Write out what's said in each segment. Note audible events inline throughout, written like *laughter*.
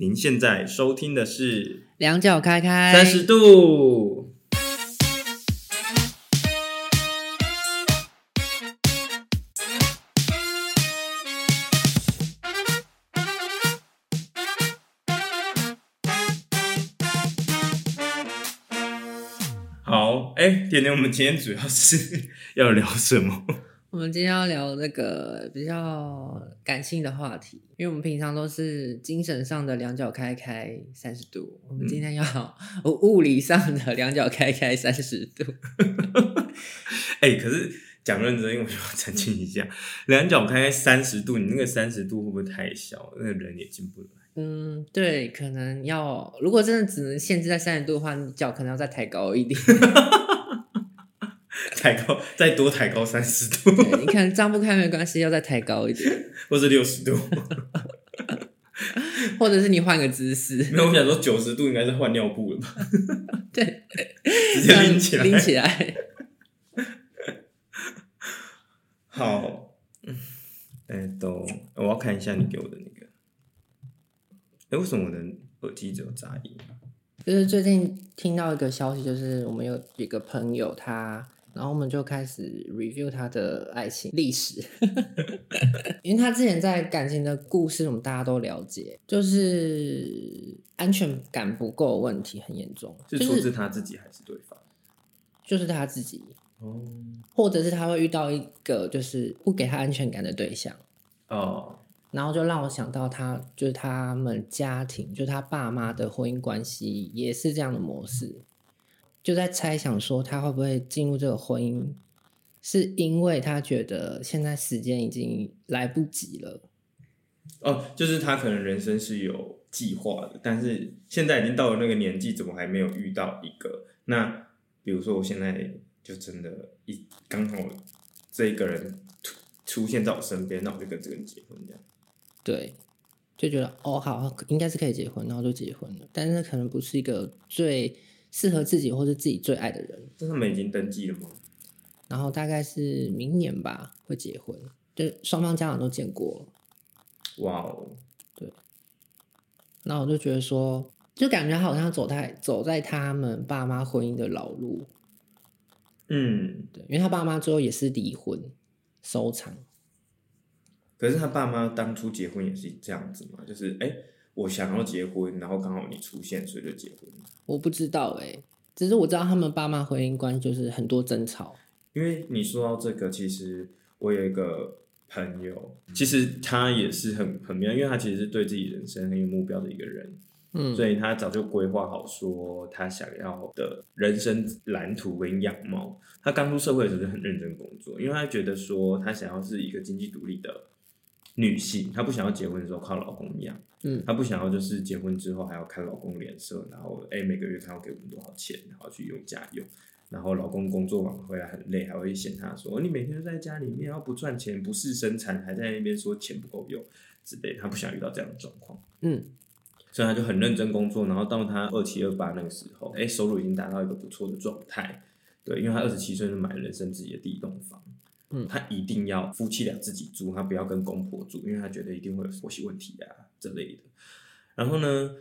您现在收听的是两脚开开三十度。好，哎、欸，甜甜，我们今天主要是 *laughs* 要聊什么？我们今天要聊那个比较感性的话题，因为我们平常都是精神上的两脚开开三十度，我们今天要物理上的两脚开开三十度。*laughs* 哎、欸，可是讲认真，因为我要澄清一下，两脚开开三十度，你那个三十度会不会太小？那个人也进不来。嗯，对，可能要如果真的只能限制在三十度的话，你脚可能要再抬高一点。*laughs* 抬高，*laughs* 再多抬高三十度。你看张不开没关系，要再抬高一点，*laughs* 或是六十度，*laughs* 或者是你换个姿势。没有，我想说九十度应该是换尿布了吧？对，直接拎起来，拎起来。好，哎、欸，都，我要看一下你给我的那个。哎、欸，为什么我的耳机只有杂音？就是最近听到一个消息，就是我们有一个朋友他。然后我们就开始 review 他的爱情历史，*laughs* 因为他之前在感情的故事，我们大家都了解，就是安全感不够的问题很严重。是出自他自己还是对方？就是他自己哦，或者是他会遇到一个就是不给他安全感的对象哦，然后就让我想到他就是他们家庭，就是他爸妈的婚姻关系也是这样的模式。就在猜想说他会不会进入这个婚姻，是因为他觉得现在时间已经来不及了。哦，就是他可能人生是有计划的，但是现在已经到了那个年纪，怎么还没有遇到一个？那比如说我现在就真的一刚好这一个人出出现在我身边，那我就跟这个人结婚这样。对，就觉得哦好，应该是可以结婚，然后就结婚了。但是可能不是一个最。适合自己或是自己最爱的人，这他们已经登记了吗？然后大概是明年吧会结婚，就双方家长都见过了。哇哦，对。那我就觉得说，就感觉好像走在走在他们爸妈婚姻的老路。嗯，对，因为他爸妈最后也是离婚收场。可是他爸妈当初结婚也是这样子嘛？就是哎。欸我想要结婚，然后刚好你出现，所以就结婚。我不知道哎、欸，只是我知道他们爸妈婚姻观就是很多争吵。因为你说到这个，其实我有一个朋友，其实他也是很很妙，因为他其实是对自己人生很有目标的一个人，嗯，所以他早就规划好说他想要的人生蓝图跟样貌。他刚出社会的时候就很认真工作，因为他觉得说他想要是一个经济独立的女性，她不想要结婚的时候靠老公养。嗯，她不想要就是结婚之后还要看老公脸色，然后哎、欸、每个月他要给我们多少钱，然后去用家用，然后老公工作完回来很累，还会嫌她说你每天都在家里面，然后不赚钱，不是生产，还在那边说钱不够用之类的，她不想遇到这样的状况。嗯，所以她就很认真工作，然后到她二七二八那个时候，哎、欸，收入已经达到一个不错的状态。对，因为她二十七岁就买了人生自己的第一栋房。嗯，他一定要夫妻俩自己住，他不要跟公婆住，因为他觉得一定会有婆媳问题啊之类的。然后呢，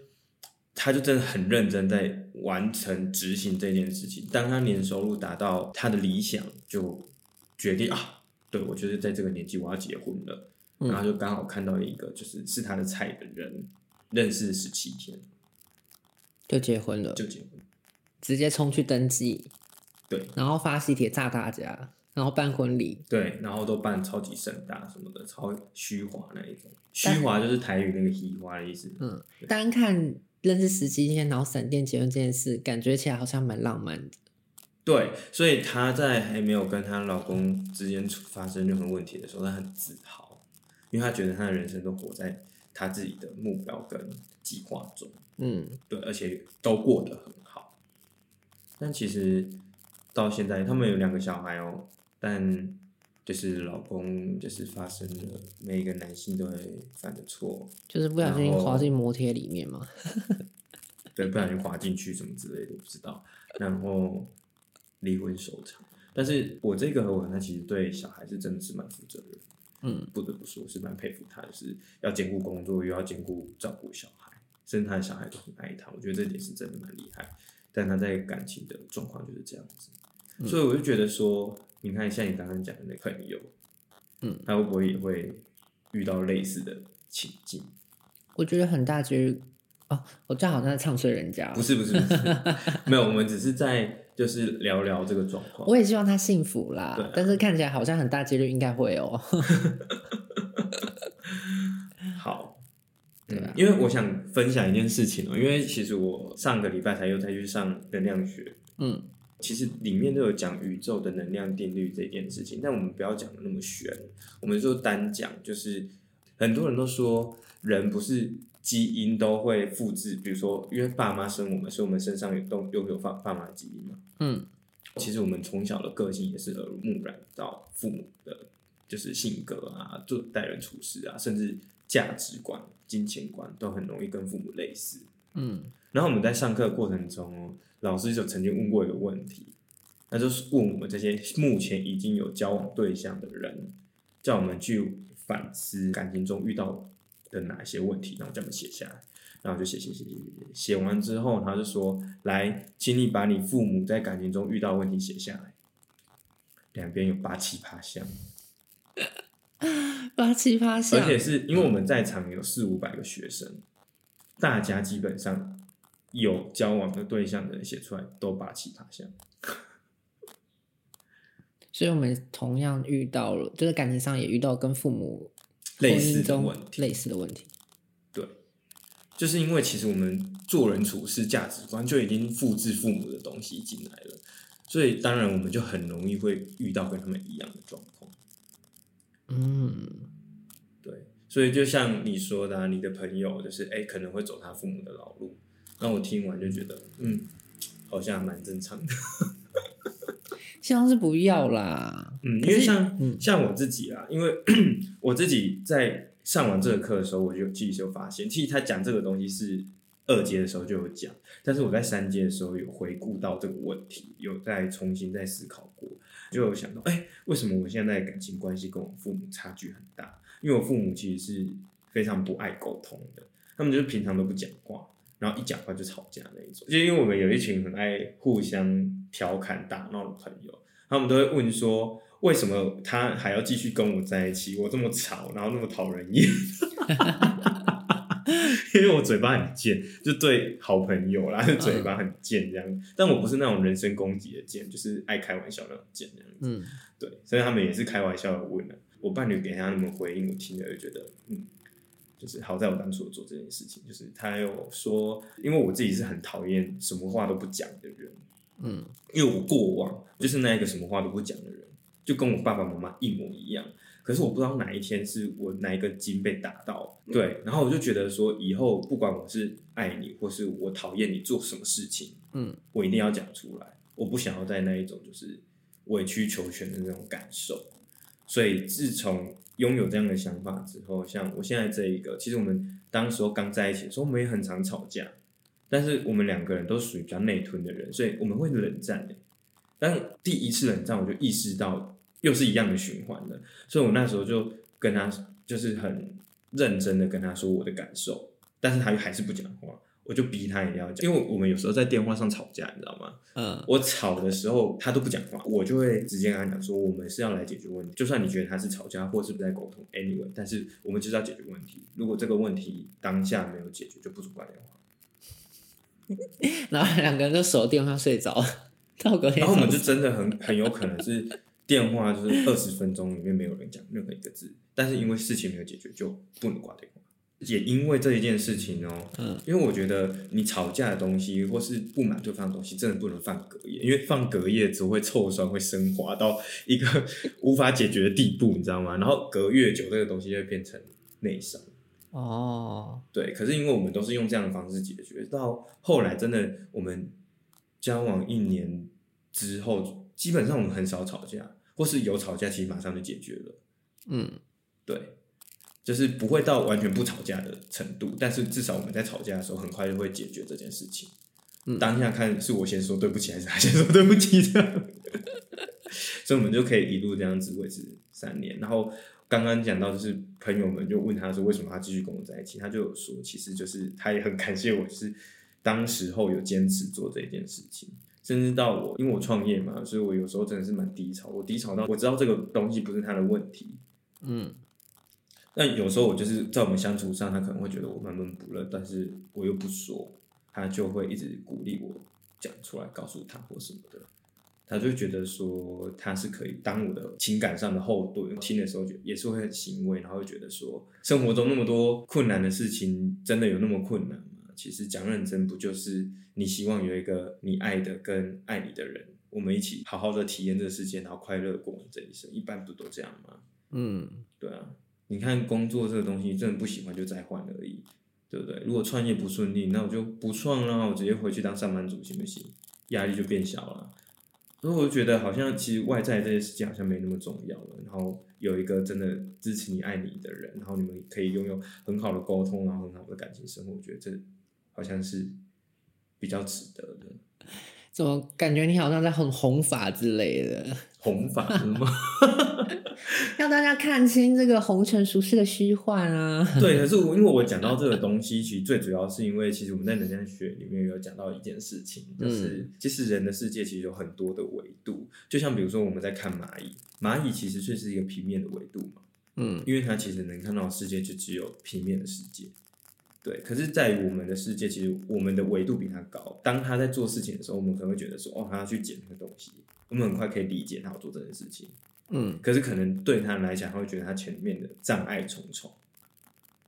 他就真的很认真在完成执行这件事情。当他年收入达到他的理想，就决定啊，对，我就是在这个年纪我要结婚了。然后就刚好看到一个就是是他的菜的人，认识十七天就结婚了，就结婚，直接冲去登记，对，然后发喜帖炸大家。然后办婚礼，对，然后都办超级盛大什么的，超虚华那一种。虚华就是台语那个虚华的意思。嗯，单看认识十七天，然后闪电结婚这件事，感觉起来好像蛮浪漫的。对，所以她在还没有跟她老公之间发生任何问题的时候，她很自豪，因为她觉得她的人生都活在她自己的目标跟计划中。嗯，对，而且都过得很好。但其实到现在，他们有两个小孩哦。但就是老公就是发生了每一个男性都会犯的错，就是不小心滑进摩天里面嘛。*laughs* 对，不小心滑进去什么之类的，不知道。然后离婚收场。但是我这个合伙人他其实对小孩是真的是蛮负责任，嗯，不得不说是蛮佩服他，就是要兼顾工作又要兼顾照顾小孩，甚至他的小孩都很爱他。我觉得这点是真的蛮厉害。但他在感情的状况就是这样子，嗯、所以我就觉得说，你看像你刚刚讲的那个朋友，嗯，他会不会也会遇到类似的情境？我觉得很大几率哦，我这样好像在唱衰人家。不是不是不是，没有，我们只是在就是聊聊这个状况。*laughs* 我也希望他幸福啦，啊、但是看起来好像很大几率应该会哦。*laughs* 好。*laughs* 嗯，因为我想分享一件事情哦，因为其实我上个礼拜才又再去上能量学，嗯，其实里面都有讲宇宙的能量定律这件事情，但我们不要讲的那么玄，我们就单讲，就是很多人都说人不是基因都会复制，比如说因为爸妈生我们，所以我们身上有都拥有爸爸妈的基因嘛，嗯，其实我们从小的个性也是耳濡目染到父母的，就是性格啊，做待人处事啊，甚至。价值观、金钱观都很容易跟父母类似。嗯，然后我们在上课的过程中，老师就曾经问过一个问题，那就是问我们这些目前已经有交往对象的人，叫我们去反思感情中遇到的哪些问题，然后叫我们写下来，然后就写写写写写，写完之后，他就说：“来，请你把你父母在感情中遇到的问题写下来。”两边有八七八像。八七八像，而且是因为我们在场有四五百个学生，嗯、大家基本上有交往的对象的人写出来都八七八像，*laughs* 所以我们同样遇到了，就是感情上也遇到跟父母类似的问题，类似的问题。对，就是因为其实我们做人处事价值观就已经复制父母的东西进来了，所以当然我们就很容易会遇到跟他们一样的状况。嗯，对，所以就像你说的，啊，你的朋友就是哎，可能会走他父母的老路。那我听完就觉得，嗯，好像蛮正常的。*laughs* 希望是不要啦。嗯，因为像、嗯、像我自己啊，因为 *clears throat* 我自己在上完这个课的时候，我就其实就发现，其实他讲这个东西是二阶的时候就有讲，但是我在三阶的时候有回顾到这个问题，有再重新再思考过。就有想到，哎、欸，为什么我现在的感情关系跟我父母差距很大？因为我父母其实是非常不爱沟通的，他们就是平常都不讲话，然后一讲话就吵架那一种。就因为我们有一群很爱互相调侃打闹的朋友，他们都会问说，为什么他还要继续跟我在一起？我这么吵，然后那么讨人厌。*laughs* *laughs* 因为我嘴巴很贱，就对好朋友啦，嘴巴很贱这样。嗯、但我不是那种人身攻击的贱，就是爱开玩笑那种贱这样子。嗯，对，所以他们也是开玩笑的问了。我伴侣给他那么回应，我听了就觉得，嗯，就是好在我当初做这件事情，就是他有说，因为我自己是很讨厌什么话都不讲的人。嗯，因为我过往就是那一个什么话都不讲的人，就跟我爸爸妈妈一模一样。可是我不知道哪一天是我哪一个筋被打到，对，然后我就觉得说，以后不管我是爱你，或是我讨厌你做什么事情，嗯，我一定要讲出来，我不想要在那一种就是委曲求全的那种感受。所以自从拥有这样的想法之后，像我现在这一个，其实我们当时候刚在一起的时候，我们也很常吵架，但是我们两个人都属于比较内吞的人，所以我们会冷战的。但第一次冷战，我就意识到。又是一样的循环的，所以我那时候就跟他就是很认真的跟他说我的感受，但是他还是不讲话，我就逼他一定要讲，因为我们有时候在电话上吵架，你知道吗？嗯，我吵的时候他都不讲话，我就会直接跟他讲说，我们是要来解决问题，就算你觉得他是吵架或是不在沟通，anyway，但是我们就是要解决问题，如果这个问题当下没有解决，就不准挂电话。*laughs* 然后两个人就守电话睡着，然后我们就真的很很有可能是。电话就是二十分钟里面没有人讲任何一个字，但是因为事情没有解决，就不能挂电话。也因为这一件事情哦，嗯，因为我觉得你吵架的东西或是不满对方的东西，真的不能放隔夜，因为放隔夜只会臭酸，会升华到一个无法解决的地步，你知道吗？然后隔越久，这个东西就会变成内伤。哦，对，可是因为我们都是用这样的方式解决，到后来真的我们交往一年之后，基本上我们很少吵架。或是有吵架，其实马上就解决了。嗯，对，就是不会到完全不吵架的程度，但是至少我们在吵架的时候，很快就会解决这件事情。嗯，当下看是我先说对不起，还是他先说对不起这样，所以我们就可以一路这样子维持三年。然后刚刚讲到，就是朋友们就问他说，为什么他继续跟我在一起？他就有说，其实就是他也很感谢我，就是当时候有坚持做这件事情，甚至到我因为我创业嘛，所以我有时候真的是蛮低潮，我低潮到我知道这个东西不是他的问题，嗯。但有时候我就是在我们相处上，他可能会觉得我闷闷不乐，但是我又不说，他就会一直鼓励我讲出来，告诉他或什么的。他就觉得说他是可以当我的情感上的后盾，听的时候就也是会很欣慰，然后会觉得说生活中那么多困难的事情，真的有那么困难吗？其实讲认真，不就是你希望有一个你爱的跟爱你的人，我们一起好好的体验这个世界，然后快乐过这一生，一般不都这样吗？嗯，对啊。你看工作这个东西，真的不喜欢就再换而已，对不对？如果创业不顺利，那我就不创了，我直接回去当上班族行不行？压力就变小了。所以我就觉得好像其实外在这些事情好像没那么重要了。然后有一个真的支持你、爱你的人，然后你们可以拥有很好的沟通，然后很好的感情生活，我觉得这好像是比较值得的。*laughs* 怎么感觉你好像在很弘法之类的？弘法是吗？*laughs* 让大家看清这个红尘俗世的虚幻啊！*laughs* 对，可是我因为我讲到这个东西，其实最主要是因为，其实我们在能量学里面有讲到一件事情，就是其实人的世界其实有很多的维度，就像比如说我们在看蚂蚁，蚂蚁其实却是一个平面的维度嘛，嗯，因为它其实能看到的世界就只有平面的世界。对，可是，在于我们的世界，其实我们的维度比他高。当他在做事情的时候，我们可能会觉得说，哦，他要去捡那个东西，我们很快可以理解他要做这件事情。嗯，可是可能对他来讲，他会觉得他前面的障碍重重。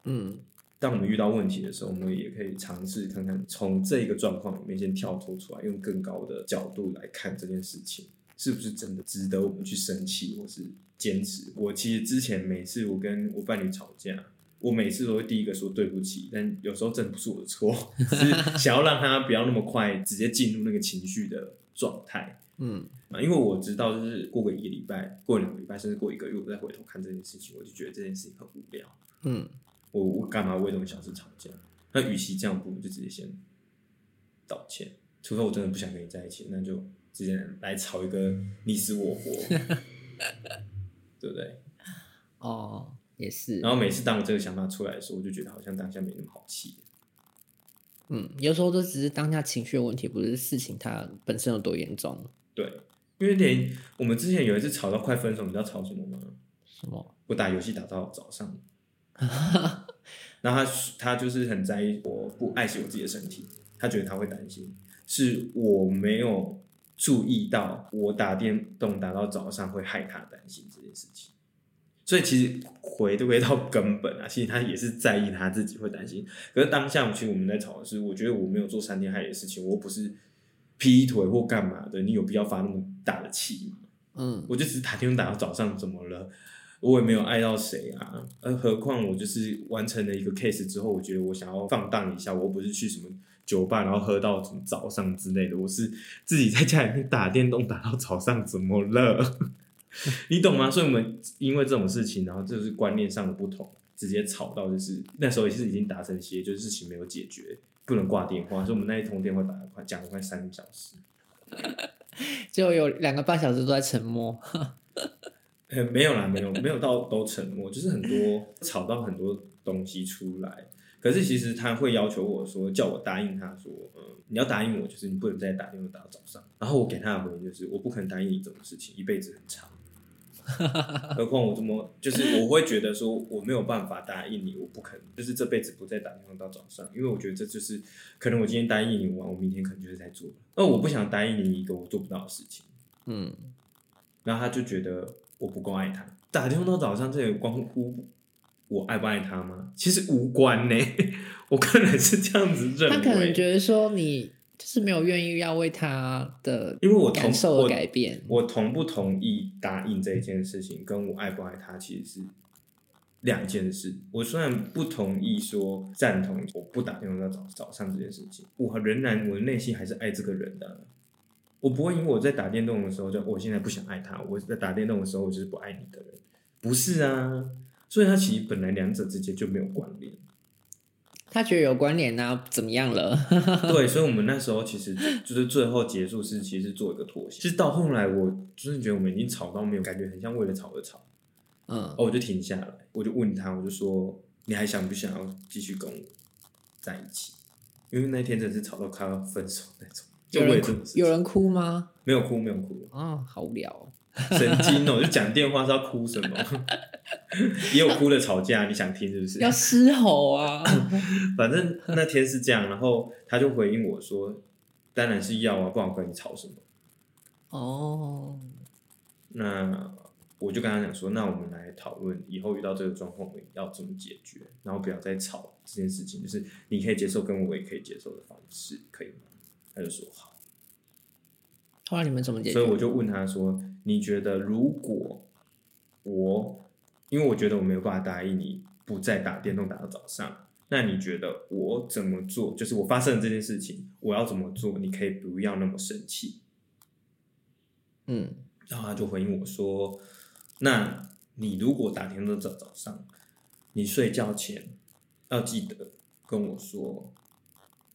嗯，当我们遇到问题的时候，我们也可以尝试看看，从这个状况里面先跳脱出来，用更高的角度来看这件事情，是不是真的值得我们去生气或是坚持？我其实之前每次我跟我伴侣吵架。我每次都会第一个说对不起，但有时候真的不是我的错，只 *laughs* 是想要让他不要那么快直接进入那个情绪的状态。嗯，因为我知道，就是过个一个礼拜，过两个礼拜，甚至过一个月，我再回头看这件事情，我就觉得这件事情很无聊。嗯，我我干嘛为这种小事吵架？那与其这样，不如就直接先道歉。除非我真的不想跟你在一起，那就直接来吵一个你死我活，*laughs* 对不对？哦。也是，然后每次当我这个想法出来的时候，我就觉得好像当下没那么好气。嗯，有时候都只是当下情绪的问题，不是事情它本身有多严重。对，因为连我们之前有一次吵到快分手，你知道吵什么吗？什么？我打游戏打到早上，*laughs* 然后他他就是很在意我不爱惜我自己的身体，他觉得他会担心，是我没有注意到我打电动打到早上会害他担心这件事情。所以其实回都回到根本啊，*laughs* 其实他也是在意他自己会担心。可是当下其实我们在吵的是，我觉得我没有做伤天害理的事情，我不是劈腿或干嘛的，你有必要发那么大的气吗？嗯，我就只是打电话打到早上，怎么了？我也没有爱到谁啊。而何况我就是完成了一个 case 之后，我觉得我想要放荡一下，我不是去什么酒吧然后喝到什么早上之类的，我是自己在家里面打电动打到早上，怎么了？*laughs* 你懂吗？所以我们因为这种事情，然后就是观念上的不同，直接吵到就是那时候也是已经达成协议，就是事情没有解决，不能挂电话，所以我们那一通电话打了快讲了快三个小时，就有两个半小时都在沉默。呃，没有啦，没有没有到都沉默，就是很多吵到很多东西出来。可是其实他会要求我说，叫我答应他说，嗯，你要答应我，就是你不能再打电话打到早上。然后我给他的回应就是，我不可能答应你这种事情，一辈子很长。何况我这么，就是我会觉得说我没有办法答应你，我不可能，就是这辈子不再打电话到早上，因为我觉得这就是可能我今天答应你完，我明天可能就是在做，而我不想答应你一个我做不到的事情。嗯，然后他就觉得我不够爱他，打电话到早上这也关乎我爱不爱他吗？其实无关呢，*laughs* 我个人是这样子认为。他可能觉得说你。就是没有愿意要为他的，因为我感受而改变我。我同不同意答应这一件事情，跟我爱不爱他其实是两件事。我虽然不同意说赞同我不打电话到早早上这件事情，我仍然我的内心还是爱这个人的。我不会因为我在打电动的时候就我现在不想爱他，我在打电动的时候我就是不爱你的人，不是啊。所以他其实本来两者之间就没有关联。他觉得有关联啊，怎么样了？*laughs* 对，所以，我们那时候其实就是最后结束是，其实做一个妥协。其实到后来，我真的觉得我们已经吵到没有感觉，很像为了吵而吵。嗯，哦，我就停下来，我就问他，我就说，你还想不想要继续跟我在一起？因为那天真的是吵到快要分手那种。有人哭？有人哭吗？没有哭，没有哭。啊、哦，好无聊、哦。*laughs* 神经哦，就讲电话是要哭什么？*laughs* 也有哭的吵架，你想听是不是？要嘶吼啊！*coughs* 反正那天是这样，然后他就回应我说：“当然是要啊，不然我跟你吵什么？”哦，那我就跟他讲说：“那我们来讨论以后遇到这个状况，我们要怎么解决？然后不要再吵这件事情，就是你可以接受，跟我也可以接受的方式，可以吗？”他就说：“好。”后来你们怎么解决？所以我就问他说：“你觉得如果我，因为我觉得我没有办法答应你不再打电动打到早上，那你觉得我怎么做？就是我发生了这件事情，我要怎么做？你可以不要那么生气。”嗯，然后他就回应我说：“那你如果打电动到早上，你睡觉前要记得跟我说，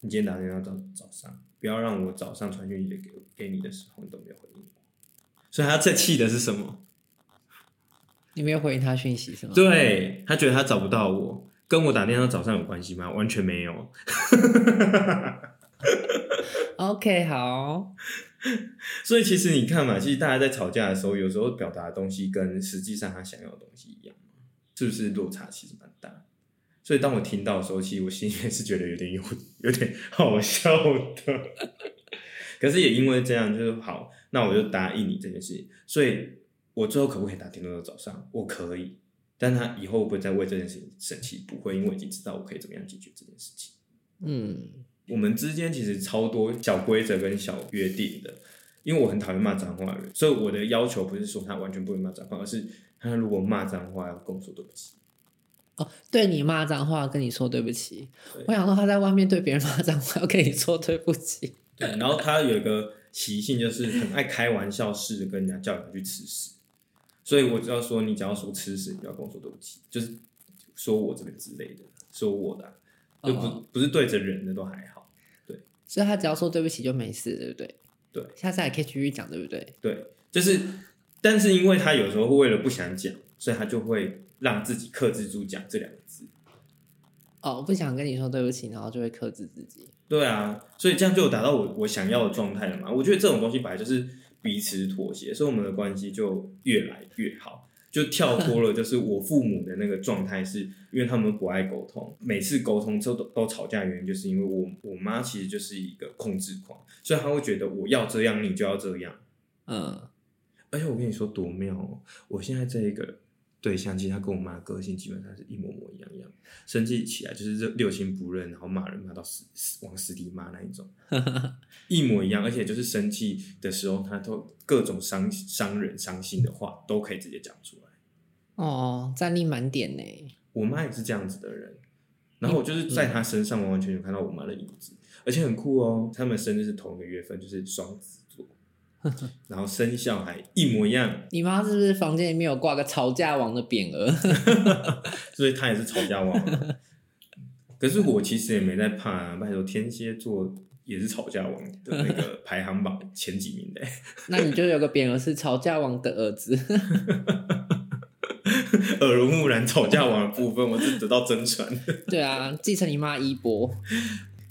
你今天打电动到早上。”不要让我早上传讯息给给你的时候，你都没有回应我。所以他最气的是什么？你没有回应他讯息是吗？对，他觉得他找不到我，跟我打电话早上有关系吗？完全没有。OK，好。所以其实你看嘛，其实大家在吵架的时候，有时候表达的东西跟实际上他想要的东西一样，是不是落差其实蛮大？所以当我听到的时候，其实我心里面是觉得有点有有点好笑的。可是也因为这样，就是好，那我就答应你这件事情。所以，我最后可不可以打电动到早上？我可以，但他以后会不会再为这件事情生气？不会，因为我已经知道我可以怎么样解决这件事情。嗯，我们之间其实超多小规则跟小约定的。因为我很讨厌骂脏话的人，所以我的要求不是说他完全不会骂脏话，而是他如果骂脏话要跟我说对不起。哦，对你骂脏话，跟你说对不起。我想说他在外面对别人骂脏话，要跟你说对不起。对，然后他有一个习性，就是很爱开玩笑式的跟人家叫人去吃屎。所以我只要说，你只要说吃屎，你就要跟我说对不起，就是说我这个之类的，说我的、啊，就不、哦、不是对着人的都还好。对，所以他只要说对不起就没事，对不对？对，下次还可以继续讲，对不对？对，就是，但是因为他有时候会为了不想讲，所以他就会。让自己克制住讲这两个字。哦，我不想跟你说对不起，然后就会克制自己。对啊，所以这样就达到我我想要的状态了嘛。我觉得这种东西本来就是彼此妥协，所以我们的关系就越来越好，就跳脱了就是我父母的那个状态，是 *laughs* 因为他们不爱沟通，每次沟通之后都都吵架，原因就是因为我我妈其实就是一个控制狂，所以她会觉得我要这样，你就要这样。嗯，而且我跟你说多妙哦，我现在这一个。对，相亲他跟我妈个性基本上是一模模一样一样，生气起来就是六亲不认，然后骂人骂到死死往死里骂那一种，*laughs* 一模一样，而且就是生气的时候，他都各种伤伤人伤心的话都可以直接讲出来。哦，战力满点呢。我妈也是这样子的人，然后我就是在她身上完完全全看到我妈的影子，嗯，而且很酷哦，他们生日是同一个月份，就是双子。*laughs* 然后生肖还一模一样。你妈是不是房间里面有挂个吵架王的匾额？*laughs* 所以她也是吵架王。*laughs* 可是我其实也没在怕啊，拜托天蝎座也是吵架王的那个排行榜前几名的。那你就有个匾额是吵架王的儿子。耳濡目染吵架王的部分，我是得到真传。对啊，继承你妈衣钵。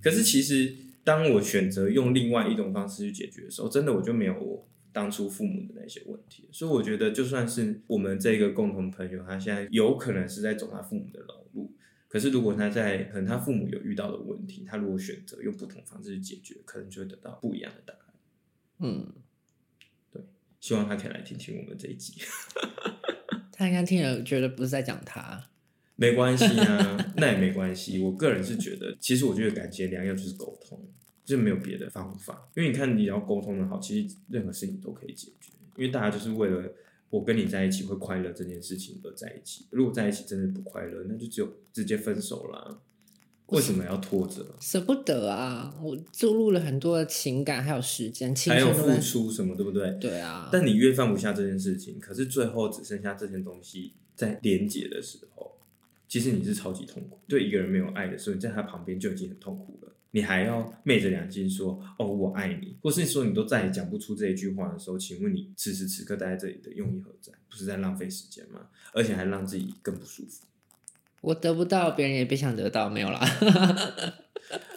可是其实。当我选择用另外一种方式去解决的时候，真的我就没有我当初父母的那些问题。所以我觉得，就算是我们这个共同朋友，他现在有可能是在走他父母的老路。可是如果他在可能他父母有遇到的问题，他如果选择用不同方式去解决，可能就会得到不一样的答案。嗯，对，希望他可以来听听我们这一集。*laughs* 他应该听了，觉得不是在讲他。没关系啊，那也没关系。我个人是觉得，其实我觉得感情良药就是沟通，就没有别的方法。因为你看，你要沟通的好，其实任何事情都可以解决。因为大家就是为了我跟你在一起会快乐这件事情而在一起。如果在一起真的不快乐，那就只有直接分手啦。为什么要拖着？舍不得啊！我注入了很多的情感，还有时间，还有付出什么，对不对？对啊。但你越放不下这件事情，可是最后只剩下这件东西在连接的时候。其实你是超级痛苦，对一个人没有爱的时候，你在他旁边就已经很痛苦了。你还要昧着良心说哦，我爱你，或是说你都再也讲不出这一句话的时候，请问你此时此刻待在这里的用意何在？不是在浪费时间吗？而且还让自己更不舒服。我得不到，别人也别想得到，没有啦。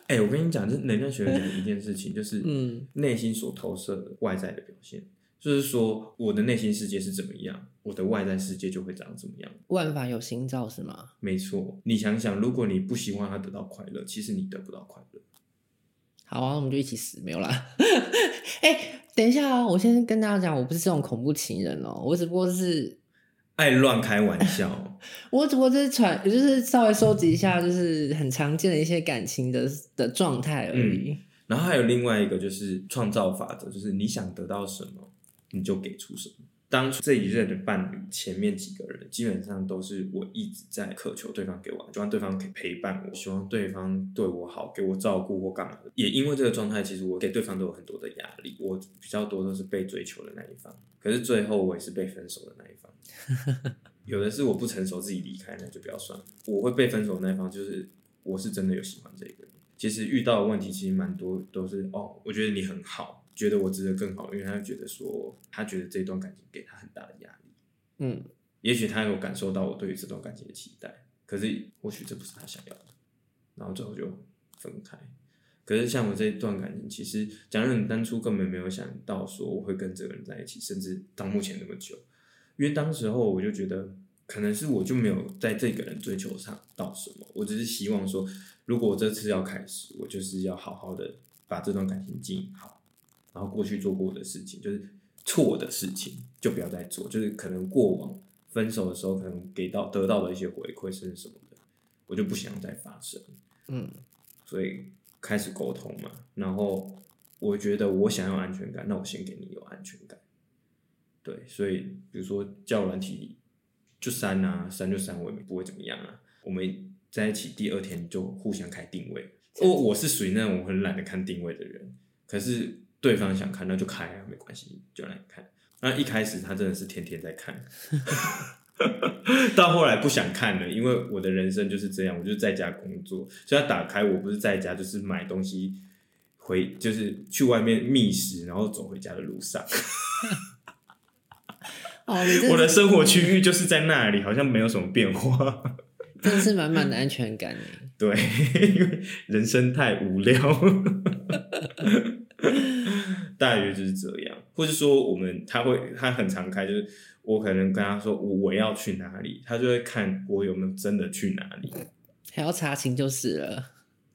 哎、欸，我跟你讲，这能量学讲的一件事情，就是嗯，内心所投射的外在的表现。就是说，我的内心世界是怎么样，我的外在世界就会长怎么样。万法有心造，是吗？没错。你想想，如果你不希望他得到快乐，其实你得不到快乐。好啊，我们就一起死，没有啦。*laughs* 哎、欸，等一下哦，我先跟大家讲，我不是这种恐怖情人哦，我只不过是爱乱开玩笑。*laughs* 我只不过就是传，就是稍微收集一下，就是很常见的一些感情的的状态而已、嗯。然后还有另外一个，就是创造法则，就是你想得到什么。你就给出什么。当初这一任的伴侣，前面几个人基本上都是我一直在渴求对方给我，希望对方可以陪伴我，希望对方对我好，给我照顾或干嘛的。也因为这个状态，其实我给对方都有很多的压力。我比较多都是被追求的那一方，可是最后我也是被分手的那一方。*laughs* 有的是我不成熟自己离开，那就不要算了。我会被分手的那一方，就是我是真的有喜欢这个人。其实遇到的问题其实蛮多，都是哦，我觉得你很好。觉得我值得更好，因为他觉得说，他觉得这段感情给他很大的压力。嗯，也许他有感受到我对于这段感情的期待，可是或许这不是他想要的，然后最后就分开。可是像我这一段感情，其实假如你当初根本没有想到说我会跟这个人在一起，甚至到目前那么久，因为当时候我就觉得，可能是我就没有在这个人追求上到什么，我只是希望说，如果我这次要开始，我就是要好好的把这段感情经营好。然后过去做过的事情，就是错的事情，就不要再做。就是可能过往分手的时候，可能给到得到的一些回馈，甚至什么的，我就不想再发生。嗯，所以开始沟通嘛。然后我觉得我想要安全感，那我先给你有安全感。对，所以比如说交友软体就删啊，删就删，我也不会怎么样啊。我们在一起第二天就互相开定位。我我是属于那种很懒得看定位的人，可是。对方想看，那就开啊，没关系，就来看。那一开始他真的是天天在看，*laughs* 到后来不想看了，因为我的人生就是这样，我就是在家工作，所以他打开，我不是在家，就是买东西回，就是去外面觅食，然后走回家的路上。*laughs* 哦，我的生活区域就是在那里，好像没有什么变化，*laughs* 真的是满满的安全感。对，因为人生太无聊。大约就是这样，或是说我们他会他很常开，就是我可能跟他说我要去哪里，他就会看我有没有真的去哪里，还要查清就是了。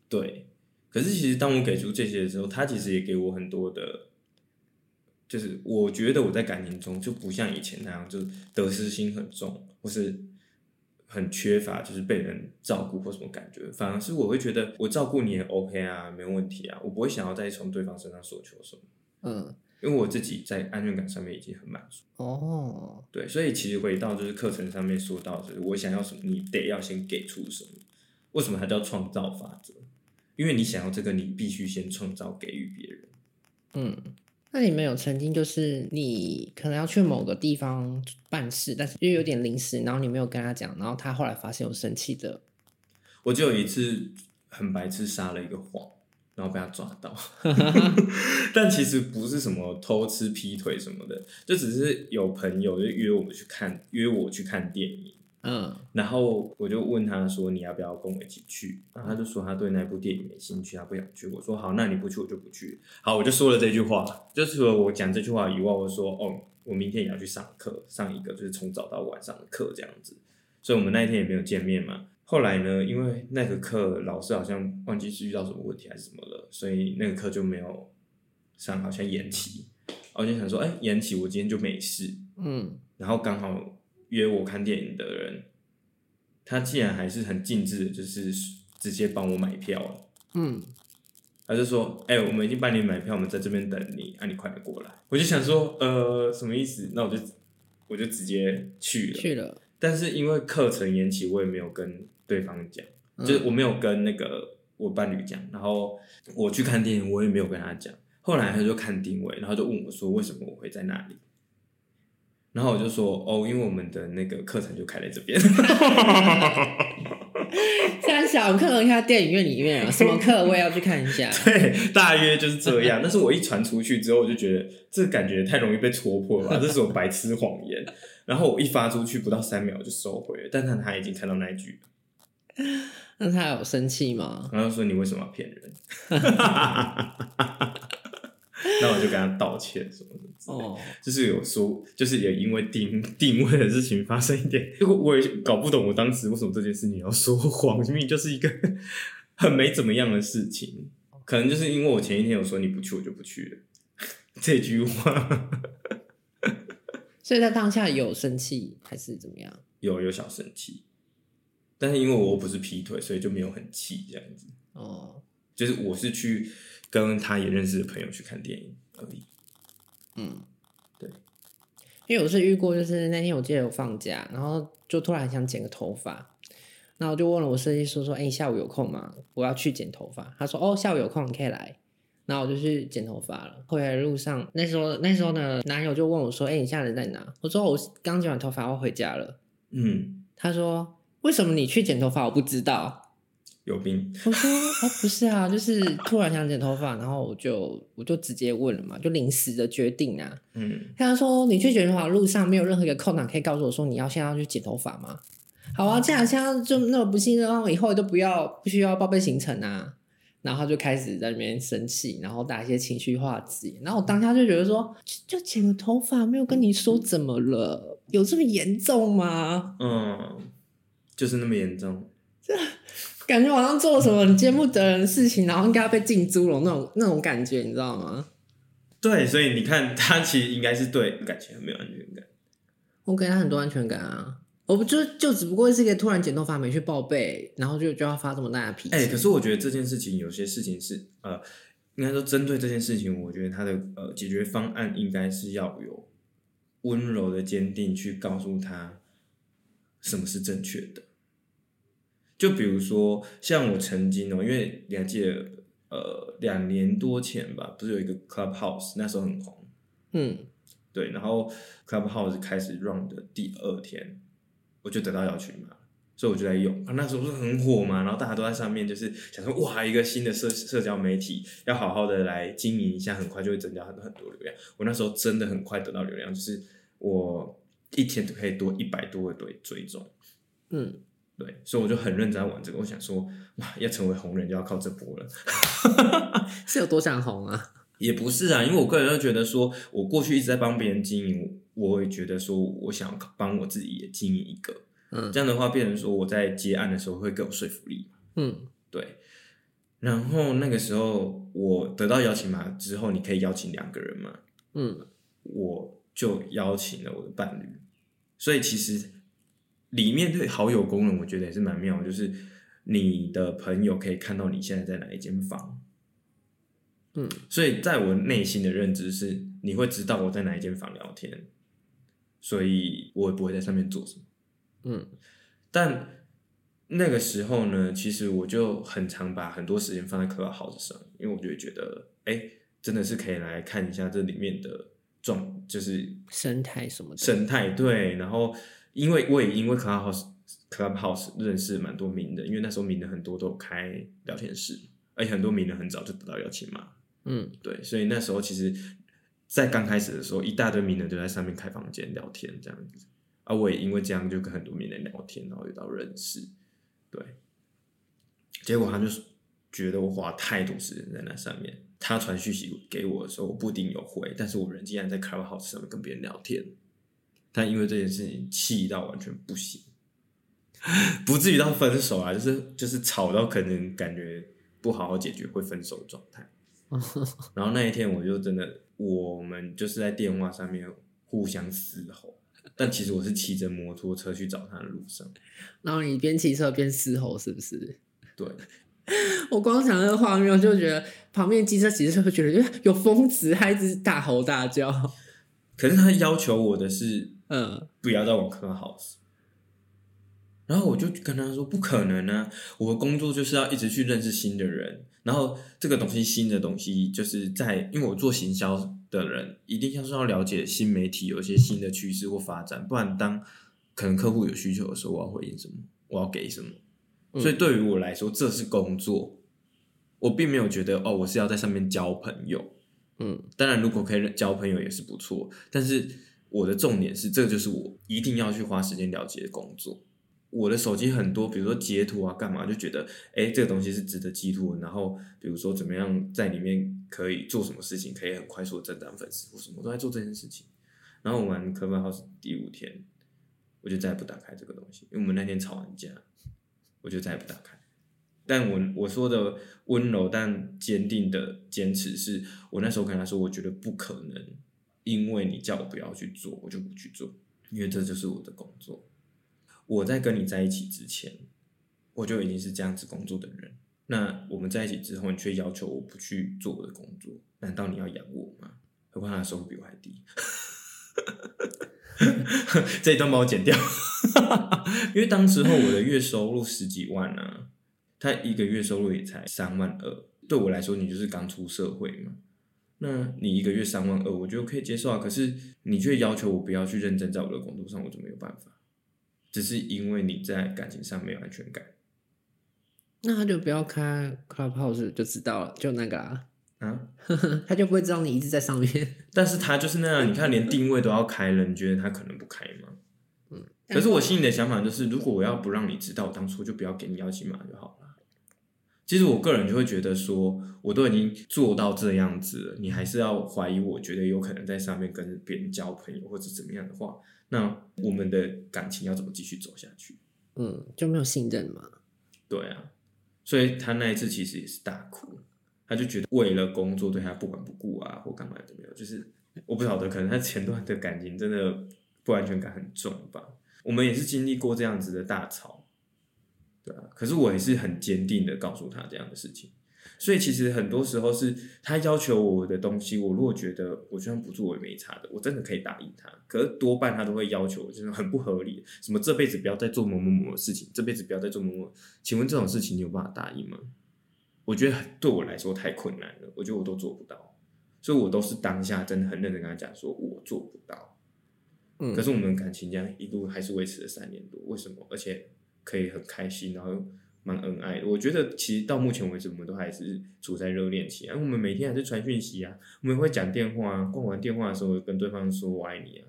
对，可是其实当我给出这些的时候，他其实也给我很多的，就是我觉得我在感情中就不像以前那样，就是得失心很重，或是很缺乏，就是被人照顾或什么感觉，反而是我会觉得我照顾你也 OK 啊，没有问题啊，我不会想要再从对方身上索求什么。嗯，因为我自己在安全感上面已经很满足哦。对，所以其实回到就是课程上面说到，就是我想要什么，你得要先给出什么。为什么它叫创造法则？因为你想要这个，你必须先创造给予别人。嗯，那你们有曾经就是你可能要去某个地方办事，但是又有点临时，然后你没有跟他讲，然后他后来发现有生气的。我就有一次很白痴撒了一个谎。然后被他抓到 *laughs* *laughs* 但其实不是什么偷吃、劈腿什么的，就只是有朋友就约我们去看，约我去看电影。嗯，然后我就问他说：“你要不要跟我一起去？”然后他就说他对那部电影没兴趣，他不想去。我说：“好，那你不去我就不去。”好，我就说了这句话。就除了我讲这句话以外，我说：“哦，我明天也要去上课，上一个就是从早到晚上的课这样子。”所以我们那一天也没有见面嘛。后来呢，因为那个课老师好像忘记是遇到什么问题还是什么了，所以那个课就没有上，好像延期。我就想说，哎、欸，延期我今天就没事。嗯。然后刚好约我看电影的人，他竟然还是很尽致的，就是直接帮我买票了。嗯。他就说，哎、欸，我们已经帮你买票，我们在这边等你，啊，你快点过来。我就想说，呃，什么意思？那我就我就直接去了。去了。但是因为课程延期，我也没有跟。对方讲，就是我没有跟那个我伴侣讲，然后我去看电影，我也没有跟他讲。后来他就看定位，然后就问我说：“为什么我会在那里？”然后我就说：“哦，因为我们的那个课程就开在这边。*laughs* ”三小课一下电影院里面啊，*laughs* 什么课我也要去看一下。*laughs* 对，大约就是这样。但是我一传出去之后，我就觉得这感觉太容易被戳破了吧，这是我白痴谎言。然后我一发出去，不到三秒就收回了。但是他已经看到那一句了，那他有生气吗？然后说你为什么要骗人？那我就跟他道歉什么什么之类，oh. 就是有说，就是也因为定定位的事情发生一点，我也搞不懂我当时为什么这件事情要说谎，*laughs* 明明就是一个很没怎么样的事情，可能就是因为我前一天有说你不去，我就不去了这句话，*laughs* 所以在当下有生气还是怎么样？有有小生气，但是因为我不是劈腿，所以就没有很气这样子哦，oh. 就是我是去。跟他也认识的朋友去看电影而已。嗯，对，因为我是遇过，就是那天我记得有放假，然后就突然想剪个头发，然后我就问了我设计师说：“哎、欸，下午有空吗？我要去剪头发。”他说：“哦，下午有空，你可以来。”然后我就去剪头发了。回来的路上，那时候那时候呢，男友就问我说：“哎、欸，你现在人在哪？”我说：“我刚剪完头发，我要回家了。”嗯，他说：“为什么你去剪头发？我不知道。”有病！我说哦，不是啊，就是突然想剪头发，然后我就我就直接问了嘛，就临时的决定啊。嗯，他说你去剪头发路上没有任何一个空档可以告诉我说你要现在要去剪头发吗？好啊，这样现在就那么不幸的话，以后都不要不需要报备行程啊。然后就开始在那边生气，然后打一些情绪化字眼。然后我当下就觉得说，就剪个头发，没有跟你说怎么了，有这么严重吗？嗯，就是那么严重。感觉好像做了什么很见不得人的事情，然后应该要被浸猪笼那种那种感觉，你知道吗？对，所以你看，他其实应该是对感情很没有安全感。我给他很多安全感啊！我不就就只不过是一个突然剪头发没去报备，然后就就要发这么大的脾气。哎、欸，可是我觉得这件事情有些事情是呃，应该说针对这件事情，我觉得他的呃解决方案应该是要有温柔的坚定去告诉他什么是正确的。就比如说，像我曾经哦，因为你还记得，呃，两年多前吧，不是有一个 Clubhouse，那时候很红，嗯，对，然后 Clubhouse 开始 run 的第二天，我就得到邀请码，所以我就在用，啊，那时候不是很火嘛，然后大家都在上面，就是想说，哇，一个新的社社交媒体，要好好的来经营一下，很快就会增加很多很多流量。我那时候真的很快得到流量，就是我一天就可以多一百多个对追踪，嗯。对，所以我就很认真在玩这个。我想说，哇，要成为红人就要靠这波了。*laughs* 是有多想红啊？也不是啊，因为我个人就觉得说，我过去一直在帮别人经营，我会觉得说我想帮我自己也经营一个。嗯，这样的话，变成说我在接案的时候会更有说服力。嗯，对。然后那个时候我得到邀请码之后，你可以邀请两个人嘛？嗯，我就邀请了我的伴侣。所以其实。里面对好友功能，我觉得也是蛮妙的，就是你的朋友可以看到你现在在哪一间房，嗯，所以在我内心的认知是，你会知道我在哪一间房聊天，所以我也不会在上面做什么，嗯，但那个时候呢，其实我就很常把很多时间放在 Clubhouse 上，因为我就会觉得，哎、欸，真的是可以来看一下这里面的状，就是生态什么的，生态对，然后。因为我也因为 Clubhouse Clubhouse 认识蛮多名人，因为那时候名人很多都有开聊天室，而且很多名人很早就得到邀请码。嗯，对，所以那时候其实，在刚开始的时候，一大堆名人都在上面开房间聊天这样子，啊我也因为这样就跟很多名人聊天，然后遇到认识，对，结果他就觉得我花太多时间在那上面，他传讯息给我的时候，我不一定有回，但是我人竟然在 Clubhouse 上面跟别人聊天。但因为这件事情气到完全不行，不至于到分手啊，就是就是吵到可能感觉不好好解决会分手的状态。*laughs* 然后那一天我就真的，我们就是在电话上面互相嘶吼，但其实我是骑着摩托车去找他的路上。然后你边骑车边嘶吼，是不是？*laughs* 对。*laughs* 我光想那个画面，就觉得旁边机车骑车会觉得有疯子，还一直大吼大叫。可是他要求我的是。嗯，不要再往 Clubhouse。然后我就跟他说：“不可能啊！我的工作就是要一直去认识新的人。然后这个东西，新的东西，就是在因为我做行销的人，一定要是要了解新媒体有一些新的趋势或发展。不然，当可能客户有需求的时候，我要回应什么？我要给什么？所以对于我来说，这是工作。我并没有觉得哦，我是要在上面交朋友。嗯，当然，如果可以交朋友也是不错。但是我的重点是，这就是我一定要去花时间了解的工作。我的手机很多，比如说截图啊，干嘛就觉得，哎，这个东西是值得记录。然后，比如说怎么样在里面可以做什么事情，可以很快速的增长粉丝，我什么，都在做这件事情。然后我玩 Clubhouse 第五天，我就再也不打开这个东西，因为我们那天吵完架，我就再也不打开。但我我说的温柔但坚定的坚持是，是我那时候跟他说，我觉得不可能，因为你叫我不要去做，我就不去做，因为这就是我的工作。我在跟你在一起之前，我就已经是这样子工作的人。那我们在一起之后，你却要求我不去做我的工作，难道你要养我吗？何况他的收入比我还低。*laughs* 这一段帮我剪掉，*laughs* 因为当时候我的月收入十几万啊，他一个月收入也才三万二，对我来说，你就是刚出社会嘛。那你一个月三万二，我觉得可以接受啊。可是你却要求我不要去认真在我的工作上，我就没有办法。只是因为你在感情上没有安全感，那他就不要开 Clubhouse 就知道了，就那个啊。啊，*laughs* 他就不会知道你一直在上面。*laughs* 但是他就是那样，你看连定位都要开了，你觉得他可能不开吗？嗯。可是我心里的想法就是，如果我要不让你知道，当初就不要给你邀请码就好了。其实我个人就会觉得说，我都已经做到这样子了，你还是要怀疑，我觉得有可能在上面跟别人交朋友或者怎么样的话，那我们的感情要怎么继续走下去？嗯，就没有信任嘛。对啊，所以他那一次其实也是大哭。他就觉得为了工作对他不管不顾啊，或干嘛都没有，就是我不晓得，可能他前段的感情真的不安全感很重吧。我们也是经历过这样子的大吵，对啊。可是我也是很坚定的告诉他这样的事情，所以其实很多时候是他要求我的东西，我如果觉得我就算不做我也没差的，我真的可以答应他。可是多半他都会要求，就是很不合理，什么这辈子不要再做某某某的事情，这辈子不要再做某某。请问这种事情你有办法答应吗？我觉得对我来说太困难了，我觉得我都做不到，所以我都是当下真的很认真跟他讲，说我做不到。嗯，可是我们感情这样一路还是维持了三年多，为什么？而且可以很开心，然后又蛮恩爱的。我觉得其实到目前为止，我们都还是处在热恋期啊。我们每天还是传讯息啊，我们会讲电话啊，挂完电话的时候跟对方说我爱你啊。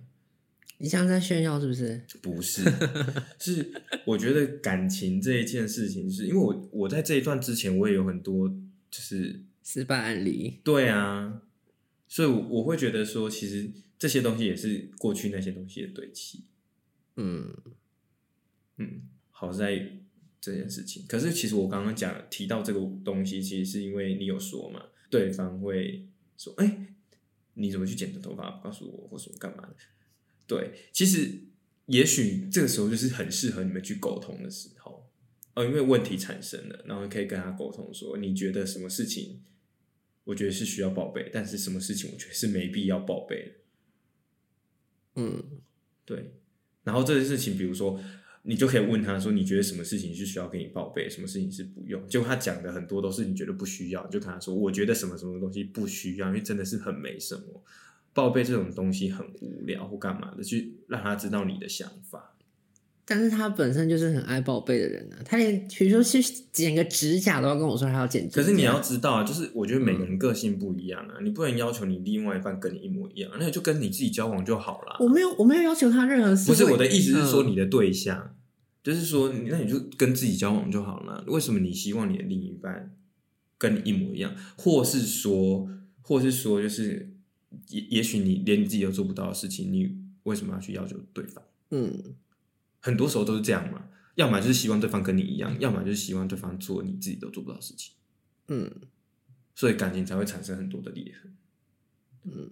你像在炫耀是不是？不是，*laughs* 是我觉得感情这一件事情，是因为我我在这一段之前，我也有很多就是失败案例。对啊，所以我会觉得说，其实这些东西也是过去那些东西的堆砌。嗯嗯，好在这件事情。可是其实我刚刚讲提到这个东西，其实是因为你有说嘛，对方会说：“哎、欸，你怎么去剪的头发？不告诉我，或什么干嘛的？”对，其实也许这个时候就是很适合你们去沟通的时候，哦，因为问题产生了，然后可以跟他沟通说，你觉得什么事情，我觉得是需要报备，但是什么事情我觉得是没必要报备的。嗯，对。然后这件事情，比如说，你就可以问他说，你觉得什么事情是需要给你报备，什么事情是不用？结果他讲的很多都是你觉得不需要，就跟他说，我觉得什么什么东西不需要，因为真的是很没什么。报备这种东西很无聊或干嘛的，去让他知道你的想法。但是他本身就是很爱报备的人啊，他连比如说去剪个指甲都要跟我说他要剪指甲。可是你要知道啊，就是我觉得每个人个性不一样啊，嗯、你不能要求你另外一半跟你一模一样，那就跟你自己交往就好了。我没有，我没有要求他任何事。不是我的意思是说你的对象，嗯、就是说那你就跟自己交往就好了。为什么你希望你的另一半跟你一模一样，或是说，或是说就是？也也许你连你自己都做不到的事情，你为什么要去要求对方？嗯，很多时候都是这样嘛，要么就是希望对方跟你一样，要么就是希望对方做你自己都做不到的事情。嗯，所以感情才会产生很多的裂痕。嗯，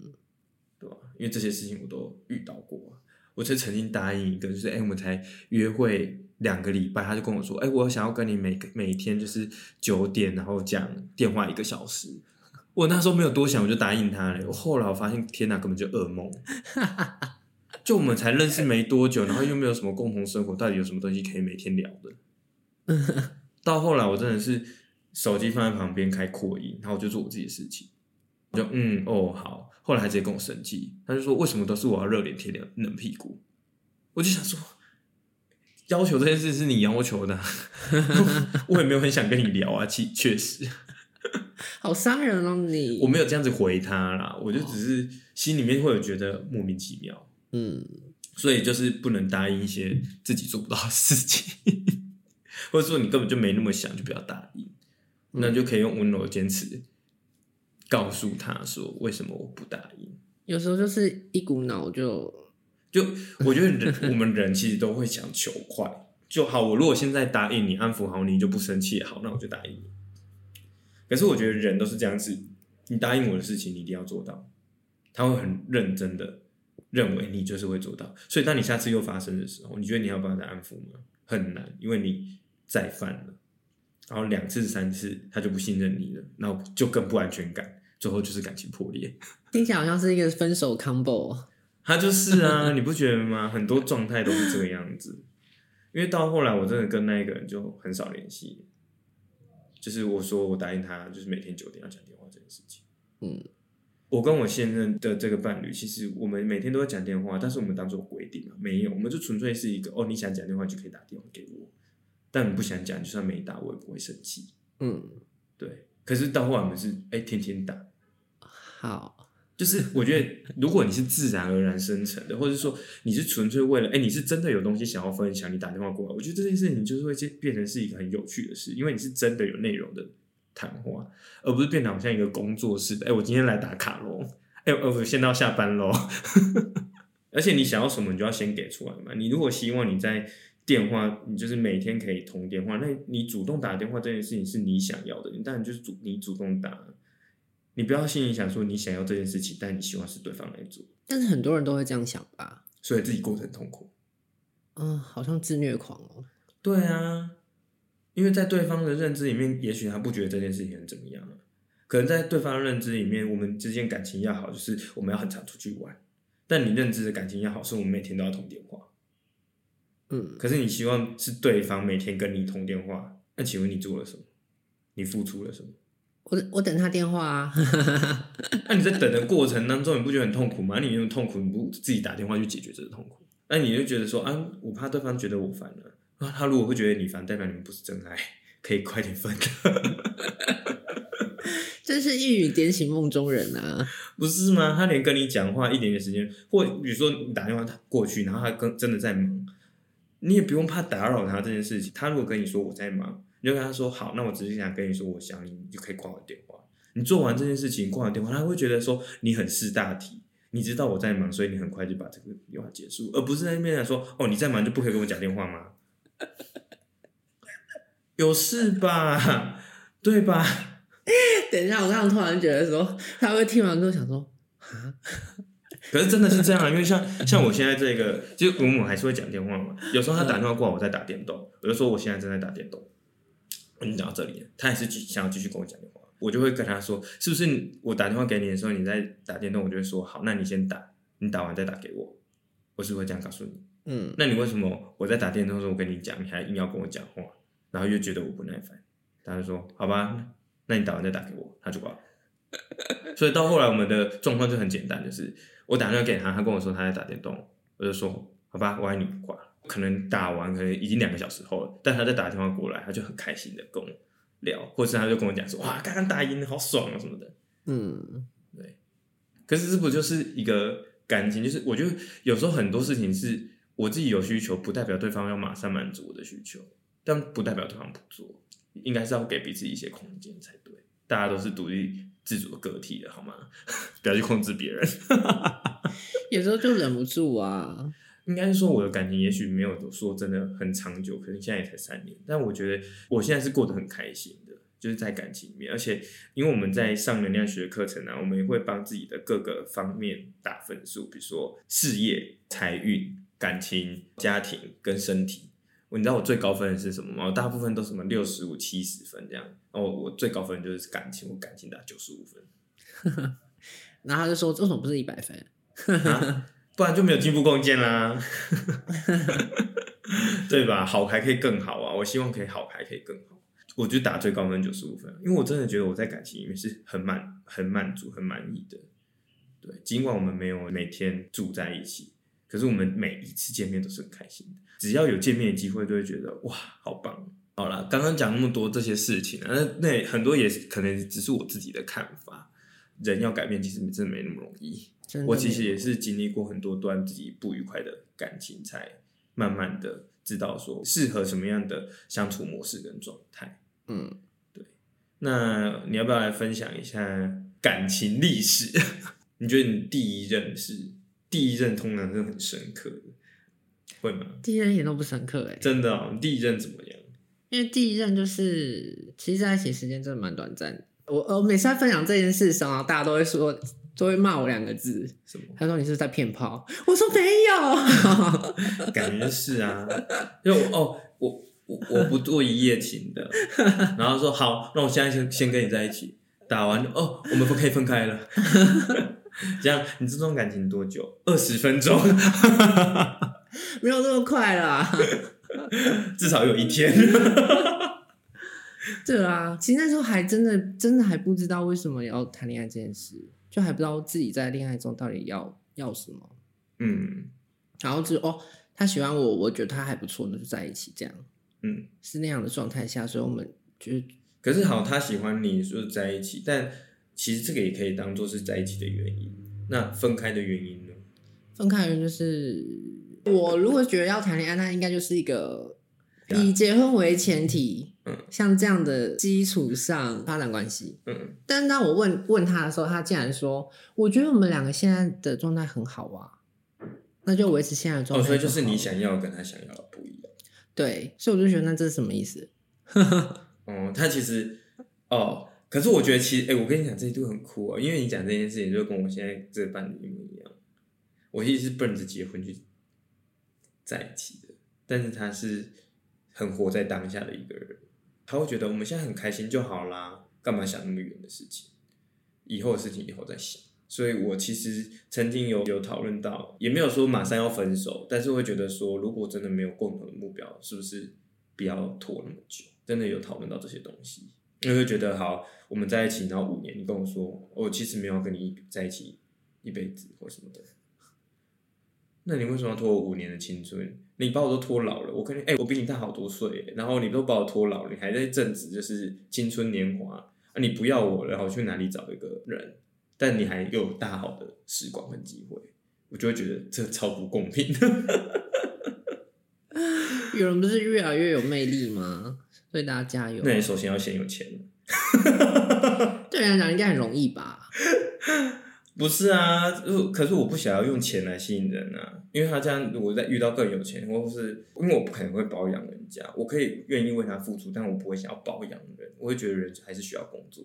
对吧？因为这些事情我都遇到过。我就曾经答应一个，就是哎、欸，我们才约会两个礼拜，他就跟我说，哎、欸，我想要跟你每个每天就是九点，然后讲电话一个小时。我那时候没有多想，我就答应他了。我后来我发现，天哪，根本就噩梦。*laughs* 就我们才认识没多久，然后又没有什么共同生活，到底有什么东西可以每天聊的？*laughs* 到后来，我真的是手机放在旁边开扩音，然后我就做我自己的事情。我就嗯哦好。后来还直接跟我生气，他就说为什么都是我要热脸贴冷冷屁股？我就想说，要求这件事是你要求的，*laughs* 我也没有很想跟你聊啊。其确实，好伤人哦你。我没有这样子回他啦，我就只是心里面会有觉得莫名其妙。嗯，所以就是不能答应一些自己做不到的事情，或者说你根本就没那么想，就不要答应。那就可以用温柔的坚持告诉他说，为什么我不答应。有时候就是一股脑就。就我觉得人，*laughs* 我们人其实都会想求快就好。我如果现在答应你，安抚好你，就不生气，好，那我就答应你。可是我觉得人都是这样子，你答应我的事情，你一定要做到。他会很认真的认为你就是会做到。所以当你下次又发生的时候，你觉得你要帮他安抚吗？很难，因为你再犯了，然后两次三次他就不信任你了，然后就更不安全感，最后就是感情破裂。听起来好像是一个分手 combo。他就是啊，*laughs* 你不觉得吗？很多状态都是这个样子。因为到后来，我真的跟那一个人就很少联系。就是我说我答应他，就是每天九点要讲电话这件事情。嗯，我跟我现任的这个伴侣，其实我们每天都会讲电话，但是我们当做规定啊，没有，我们就纯粹是一个哦，你想讲电话就可以打电话给我，但你不想讲，就算没打我也不会生气。嗯，对。可是到后来我们是哎、欸、天天打。好。*laughs* 就是我觉得，如果你是自然而然生成的，或者说你是纯粹为了，哎、欸，你是真的有东西想要分享，你打电话过来，我觉得这件事情就是会变成是一个很有趣的事，因为你是真的有内容的谈话，而不是变得好像一个工作似的。哎、欸，我今天来打卡喽，哎、欸，我先到下班喽。*laughs* 而且你想要什么，你就要先给出来嘛。你如果希望你在电话，你就是每天可以通电话，那你主动打电话这件事情是你想要的，你当然就是主你主动打。你不要心里想说你想要这件事情，但你希望是对方来做。但是很多人都会这样想吧，所以自己过得很痛苦。嗯，好像自虐狂哦。对啊，因为在对方的认知里面，也许他不觉得这件事情很怎么样。可能在对方的认知里面，我们之间感情要好，就是我们要很常出去玩。但你认知的感情要好，是我们每天都要通电话。嗯，可是你希望是对方每天跟你通电话，那请问你做了什么？你付出了什么？我我等他电话啊，*laughs* 那你在等的过程当中，你不觉得很痛苦吗？你那种痛苦，你不自己打电话去解决这个痛苦？那你就觉得说啊，我怕对方觉得我烦了啊。他如果会觉得你烦，代表你们不是真爱，可以快点分。*laughs* 这是一语点醒梦中人啊，不是吗？他连跟你讲话一点点时间，或比如说你打电话他过去，然后他跟真的在忙，你也不用怕打扰他这件事情。他如果跟你说我在忙。你就跟他说好，那我只是想跟你说，我想你，你就可以挂我电话。你做完这件事情，挂完电话，他会觉得说你很识大体，你知道我在忙，所以你很快就把这个电话结束，而不是在那边来说哦，你在忙就不可以跟我讲电话吗？*laughs* 有事吧？*laughs* 对吧？*laughs* 等一下，我刚刚突然觉得说，他会听完之后想说啊，可是真的是这样，因为像像我现在这个，就我们还是会讲电话嘛。有时候他打电话过来，我在打电动，我就说我现在正在打电动。你讲到这里，他也是想要继续跟我讲电话，我就会跟他说，是不是我打电话给你的时候你在打电动，我就会说好，那你先打，你打完再打给我，我是会这样告诉你。嗯，那你为什么我在打电动的时候我跟你讲，你还硬要跟我讲话，然后又觉得我不耐烦？他就说好吧，那你打完再打给我，他就挂了。所以到后来我们的状况就很简单，就是我打电话给他，他跟我说他在打电动，我就说好吧，我爱你，挂了。可能打完，可能已经两个小时后了，但他在打电话过来，他就很开心的跟我聊，或是他就跟我讲说：“哇，刚刚打赢了，好爽啊什么的。”嗯，对。可是这不就是一个感情？就是我觉得有时候很多事情是我自己有需求，不代表对方要马上满足我的需求，但不代表对方不做，应该是要给彼此一些空间才对。大家都是独立自主的个体的好吗？*laughs* 不要去控制别人。*laughs* 有时候就忍不住啊。*laughs* 应该说我的感情也许没有说真的很长久，可能现在也才三年，但我觉得我现在是过得很开心的，就是在感情里面，而且因为我们在上能量学课程呢、啊，我们也会帮自己的各个方面打分数，比如说事业、财运、感情、家庭跟身体。你知道我最高分的是什么吗？我大部分都什么六十五、七十分这样，哦我最高分就是感情，我感情打九十五分。*laughs* 然后他就说：“为什么不是一百分？”啊不然就没有进步空间啦，*laughs* 对吧？好牌可以更好啊！我希望可以好牌可以更好。我就打最高分九十五分，因为我真的觉得我在感情里面是很满、很满足、很满意的。对，尽管我们没有每天住在一起，可是我们每一次见面都是很开心的，只要有见面的机会，都会觉得哇，好棒！好了，刚刚讲那么多这些事情啊，那那很多也是可能只是我自己的看法。人要改变，其实真的没那么容易。我其实也是经历过很多段自己不愉快的感情，才慢慢的知道说适合什么样的相处模式跟状态。嗯，对。那你要不要来分享一下感情历史？*laughs* 你觉得你第一任是第一任，通常是很深刻的，会吗？第一任一点都不深刻哎，真的哦。第一任怎么样？因为第一任就是其实在一起时间真的蛮短暂。我我每次在分享这件事的时候，大家都会说。都会骂我两个字，什么？他说你是，是在骗炮，我说没有，*laughs* 感觉是啊，就哦，我我我不做一夜情的，然后说好，那我现在先先跟你在一起，打完哦，我们不可以分开了，*laughs* 这样你这种感情多久？二十分钟，*laughs* 没有那么快啦，至少有一天。对啊，其实那时候还真的真的还不知道为什么要谈恋爱这件事。就还不知道自己在恋爱中到底要要什么，嗯，然后就哦，他喜欢我，我觉得他还不错，那就在一起这样，嗯，是那样的状态下，所以我们就是，可是好，他喜欢你，说在一起，但其实这个也可以当做是在一起的原因。那分开的原因呢？分开的原因就是，我如果觉得要谈恋爱，那应该就是一个以结婚为前提。嗯，像这样的基础上发展关系，嗯，但当我问问他的时候，他竟然说：“我觉得我们两个现在的状态很好啊，那就维持现在的状态。”哦，所以就是你想要跟他想要的不一样。对，所以我就觉得那这是什么意思？*laughs* 哦，他其实哦，可是我觉得其实，哎、我跟你讲这一度很酷啊，因为你讲这件事情就跟我现在这个伴侣一模一样。我其实是奔着结婚去在一起的，但是他是很活在当下的一个人。他会觉得我们现在很开心就好啦，干嘛想那么远的事情？以后的事情以后再想。所以我其实曾经有有讨论到，也没有说马上要分手，但是会觉得说，如果真的没有共同的目标，是不是不要拖那么久？真的有讨论到这些东西，因为会觉得好，我们在一起，然后五年，你跟我说，我其实没有跟你在一起一辈子或什么的，那你为什么要拖我五年的青春？你把我都拖老了，我跟你哎、我比你大好多岁，然后你都把我拖老了，你还在正值就是青春年华啊！你不要我了，然后去哪里找一个人？但你还有大好的时光跟机会，我就会觉得这超不公平。*laughs* 有人不是越来越有魅力吗？所以大家加油！那你首先要先有钱。*laughs* 对人来讲应该很容易吧？*laughs* 不是啊，可是我不想要用钱来吸引人啊，因为他这样，如果再遇到更有钱，或是因为我不可能会包养人家，我可以愿意为他付出，但我不会想要包养人，我会觉得人还是需要工作。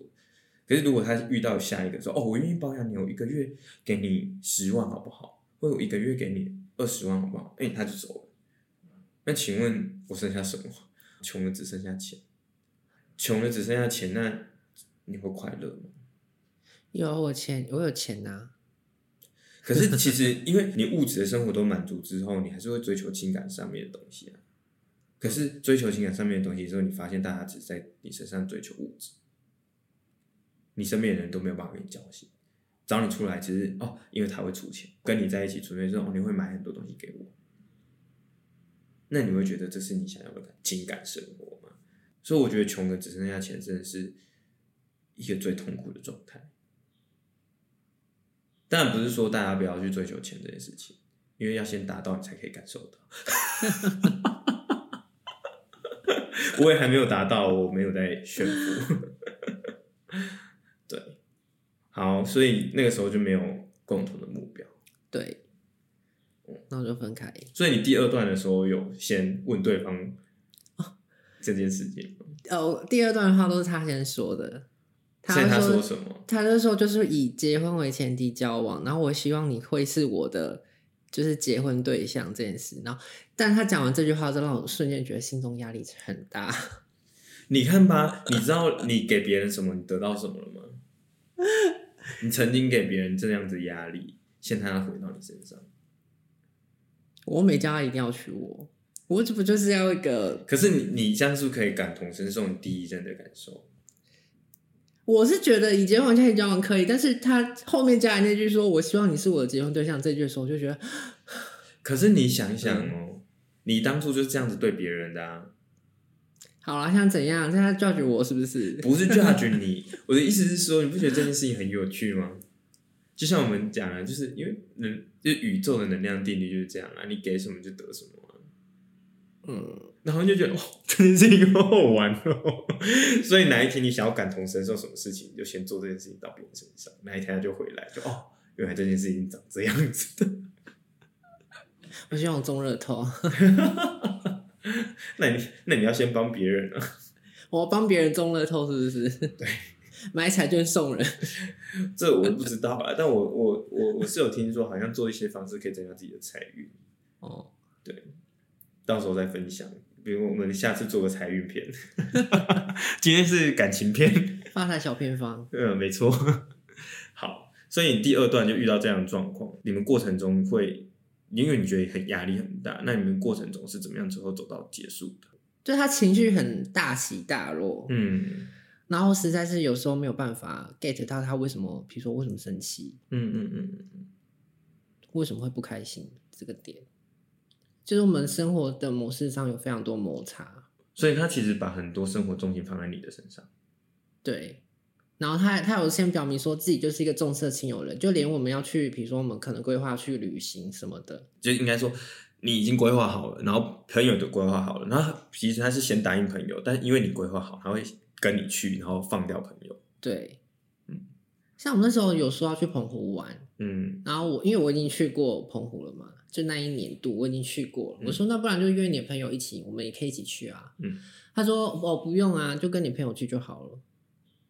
可是如果他遇到下一个说，哦，我愿意包养你，我一个月给你十万好不好？或者我一个月给你二十万好不好？哎，他就走了。那请问我剩下什么？穷的只剩下钱，穷的只剩下钱，那你会快乐吗？有我钱，我有钱呐、啊。可是其实，因为你物质的生活都满足之后，你还是会追求情感上面的东西啊。可是追求情感上面的东西之后，你发现大家只在你身上追求物质，你身边的人都没有办法跟你交心，找你出来只是哦，因为他会出钱，跟你在一起纯粹是哦，你会买很多东西给我。那你会觉得这是你想要的情感生活吗？所以我觉得穷的只剩下钱，真的是一个最痛苦的状态。当然不是说大家不要去追求钱这件事情，因为要先达到你才可以感受到。*laughs* 我也还没有达到，我没有在炫富。*laughs* 对，好，所以那个时候就没有共同的目标。对，那我就分开。所以你第二段的时候有先问对方这件事情？哦，第二段的话都是他先说的。他说，他说什么？他就说就是以结婚为前提交往，然后我希望你会是我的就是结婚对象这件事。然后，但他讲完这句话，就让我瞬间觉得心中压力很大。*laughs* 你看吧，你知道你给别人什么，你得到什么了吗？你曾经给别人这样子压力，现在要回到你身上。我没叫他一定要娶我，我这不就是要一个？可是你，你这样是不是可以感同身受你第一任的感受？我是觉得以结婚前提交往可以，但是他后面加的那句说“我希望你是我的结婚对象”这句的时候，我就觉得，*sighs* 可是你想一想哦，嗯、你当初就是这样子对别人的啊。好了，想怎样？现在 judge 我是不是？不是 judge 你，*laughs* 我的意思是说，你不觉得这件事情很有趣吗？就像我们讲啊，就是因为能，就宇宙的能量定律就是这样啊，你给什么就得什么啊。嗯，然后就觉得哇，这件事情好好玩哦。*laughs* 所以哪一天你想要感同身受什么事情，你就先做这件事情到别人身上，哪一天他就回来，就哦，原来这件事情长这样子的。我希望我中乐透。*laughs* 那你那你要先帮别人啊。我帮别人中乐透是不是？*laughs* 对。买彩券送人，这我不知道啊。但我我我我是有听说，好像做一些方式可以增加自己的财运。哦，对，到时候再分享。比如我们下次做个财运片，*laughs* 今天是感情片，*laughs* 发财小偏方。嗯，没错。好，所以你第二段就遇到这样的状况，你们过程中会，因为你觉得很压力很大，那你们过程中是怎么样之后走到结束的？就他情绪很大起大落，嗯。然后实在是有时候没有办法 get 到他为什么，比如说为什么生气，嗯嗯嗯嗯，为什么会不开心这个点，就是我们生活的模式上有非常多摩擦，所以他其实把很多生活重心放在你的身上，对，然后他他有先表明说自己就是一个重色轻友人，就连我们要去，比如说我们可能规划去旅行什么的，就应该说你已经规划好了，然后朋友都规划好了，然后其实他是先答应朋友，但因为你规划好，他会。跟你去，然后放掉朋友。对，嗯，像我们那时候有说要去澎湖玩，嗯，然后我因为我已经去过澎湖了嘛，就那一年度我已经去过了。嗯、我说那不然就约你的朋友一起，我们也可以一起去啊。嗯，他说哦不用啊，就跟你朋友去就好了。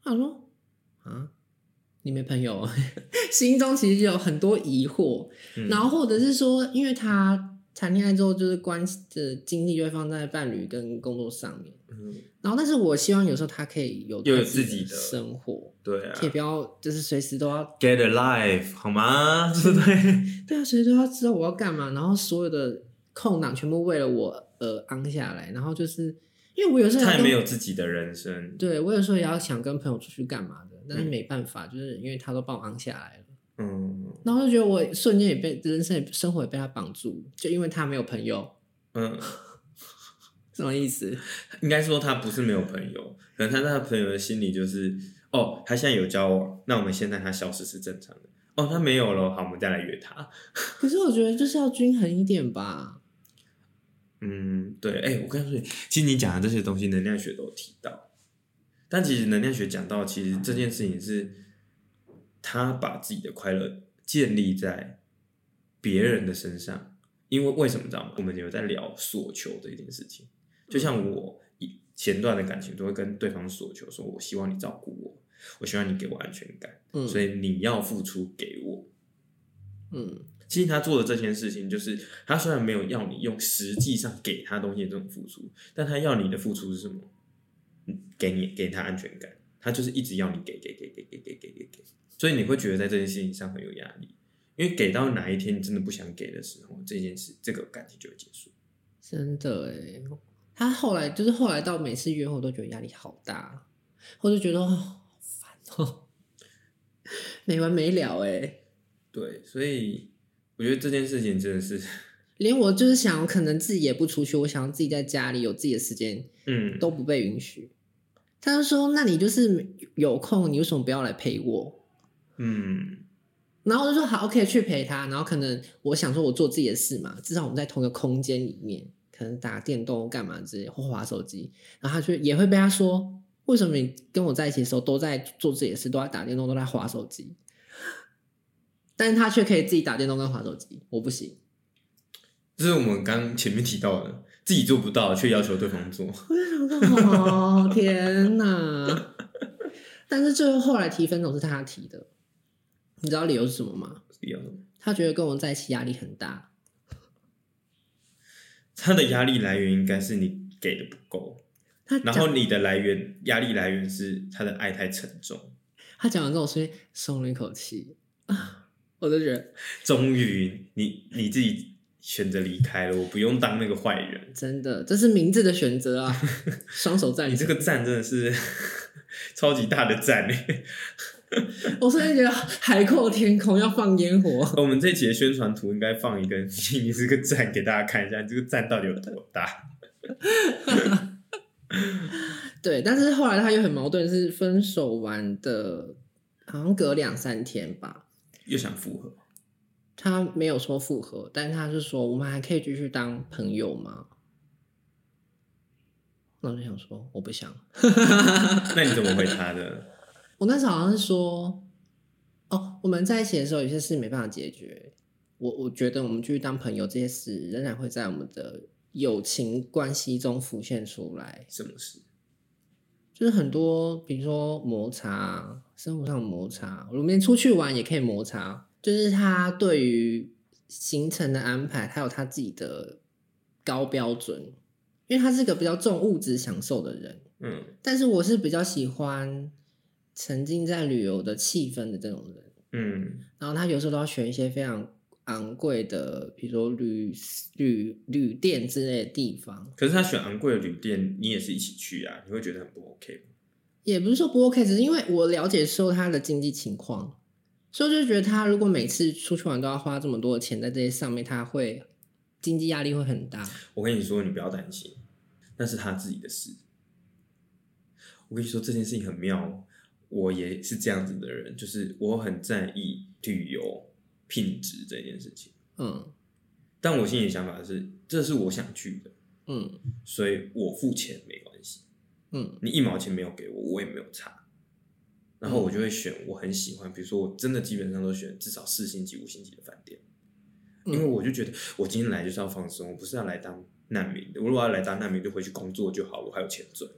他说啊，你没朋友，*laughs* 心中其实有很多疑惑，嗯、然后或者是说，因为他。谈恋爱之后，就是关系的精力就会放在伴侣跟工作上面。嗯，然后，但是我希望有时候他可以有有自己的生活，对啊，可以不要就是随时都要 get a life 好吗？对 *laughs* 不对？对啊，随时都要知道我要干嘛，然后所有的空档全部为了我而安下来，然后就是因为我有时候他也没有自己的人生，对，我有时候也要想跟朋友出去干嘛的，但是没办法，就是因为他都帮我安下来了。嗯，然后就觉得我瞬间也被人生也生活也被他绑住，就因为他没有朋友。嗯，什么意思？*laughs* 应该说他不是没有朋友，可能他那个朋友的心里就是，哦，他现在有交往，那我们现在他消失是正常的。哦，他没有了，好，我们再来约他。可是我觉得就是要均衡一点吧。嗯，对，哎，我跟你说，其实你讲的这些东西，能量学都有提到，但其实能量学讲到，其实这件事情是。他把自己的快乐建立在别人的身上，因为为什么知道吗？我们有在聊索求这件事情，就像我前段的感情都会跟对方索求，说我希望你照顾我，我希望你给我安全感，嗯，所以你要付出给我，嗯，其实他做的这件事情，就是他虽然没有要你用实际上给他东西的这种付出，但他要你的付出是什么？给你给他安全感，他就是一直要你给给给给给给给给给。所以你会觉得在这件事情上很有压力，因为给到哪一天你真的不想给的时候，这件事这个感情就会结束。真的哎，他后来就是后来到每次约会都觉得压力好大，我就觉得好烦哦，没完没了哎。对，所以我觉得这件事情真的是，连我就是想可能自己也不出去，我想自己在家里有自己的时间，嗯，都不被允许。他就说：“那你就是有空，你为什么不要来陪我？”嗯，然后我就说好，OK，去陪他。然后可能我想说，我做自己的事嘛，至少我们在同一个空间里面，可能打电动干嘛之类，或划手机。然后他就也会被他说，为什么你跟我在一起的时候都在做自己的事，都在打电动，都在划手机？但是他却可以自己打电动跟划手机，我不行。这是我们刚前面提到的，自己做不到，却要求对方做。我就想说，哦，天哪！*laughs* 但是最后后来提分手是他提的。你知道理由是什么吗？理由？他觉得跟我在一起压力很大。他的压力来源应该是你给的不够，他然后你的来源压力来源是他的爱太沉重。他讲完之后，所以松了一口气啊！*laughs* 我就觉得，终于你你自己选择离开了，我不用当那个坏人。真的，这是明智的选择啊！*laughs* 双手赞，你这个赞真的是 *laughs* 超级大的赞 *laughs* 我瞬间觉得海阔天空，要放烟火。*laughs* 我们这集的宣传图应该放一个，你是个赞给大家看一下，这个赞到底有多大？*laughs* 对，但是后来他又很矛盾，是分手完的，好像隔两三天吧，又想复合。他没有说复合，但他是说我们还可以继续当朋友吗？那我就想说我不想。那你怎么回他的？我那时候好像是说，哦，我们在一起的时候有些事没办法解决，我我觉得我们继续当朋友，这些事仍然会在我们的友情关系中浮现出来。什么事？就是很多，比如说摩擦，生活上摩擦，我们出去玩也可以摩擦。就是他对于行程的安排，他有他自己的高标准，因为他是个比较重物质享受的人。嗯，但是我是比较喜欢沉浸在旅游的气氛的这种人。嗯，然后他有时候都要选一些非常昂贵的，比如说旅旅旅店之类的地方。可是他选昂贵的旅店，你也是一起去啊？你会觉得很不 OK 吗？也不是说不 OK，只是因为我了解说他的经济情况。所以就觉得他如果每次出去玩都要花这么多的钱在这些上面，他会经济压力会很大。我跟你说，你不要担心，那是他自己的事。我跟你说这件事情很妙，我也是这样子的人，就是我很在意旅游品质这件事情。嗯，但我心里想法是，这是我想去的，嗯，所以我付钱没关系，嗯，你一毛钱没有给我，我也没有差。然后我就会选我很喜欢，比如说我真的基本上都选至少四星级、五星级的饭店，因为我就觉得我今天来就是要放松，我不是要来当难民的。我如果要来当难民，就回去工作就好，我还有钱赚，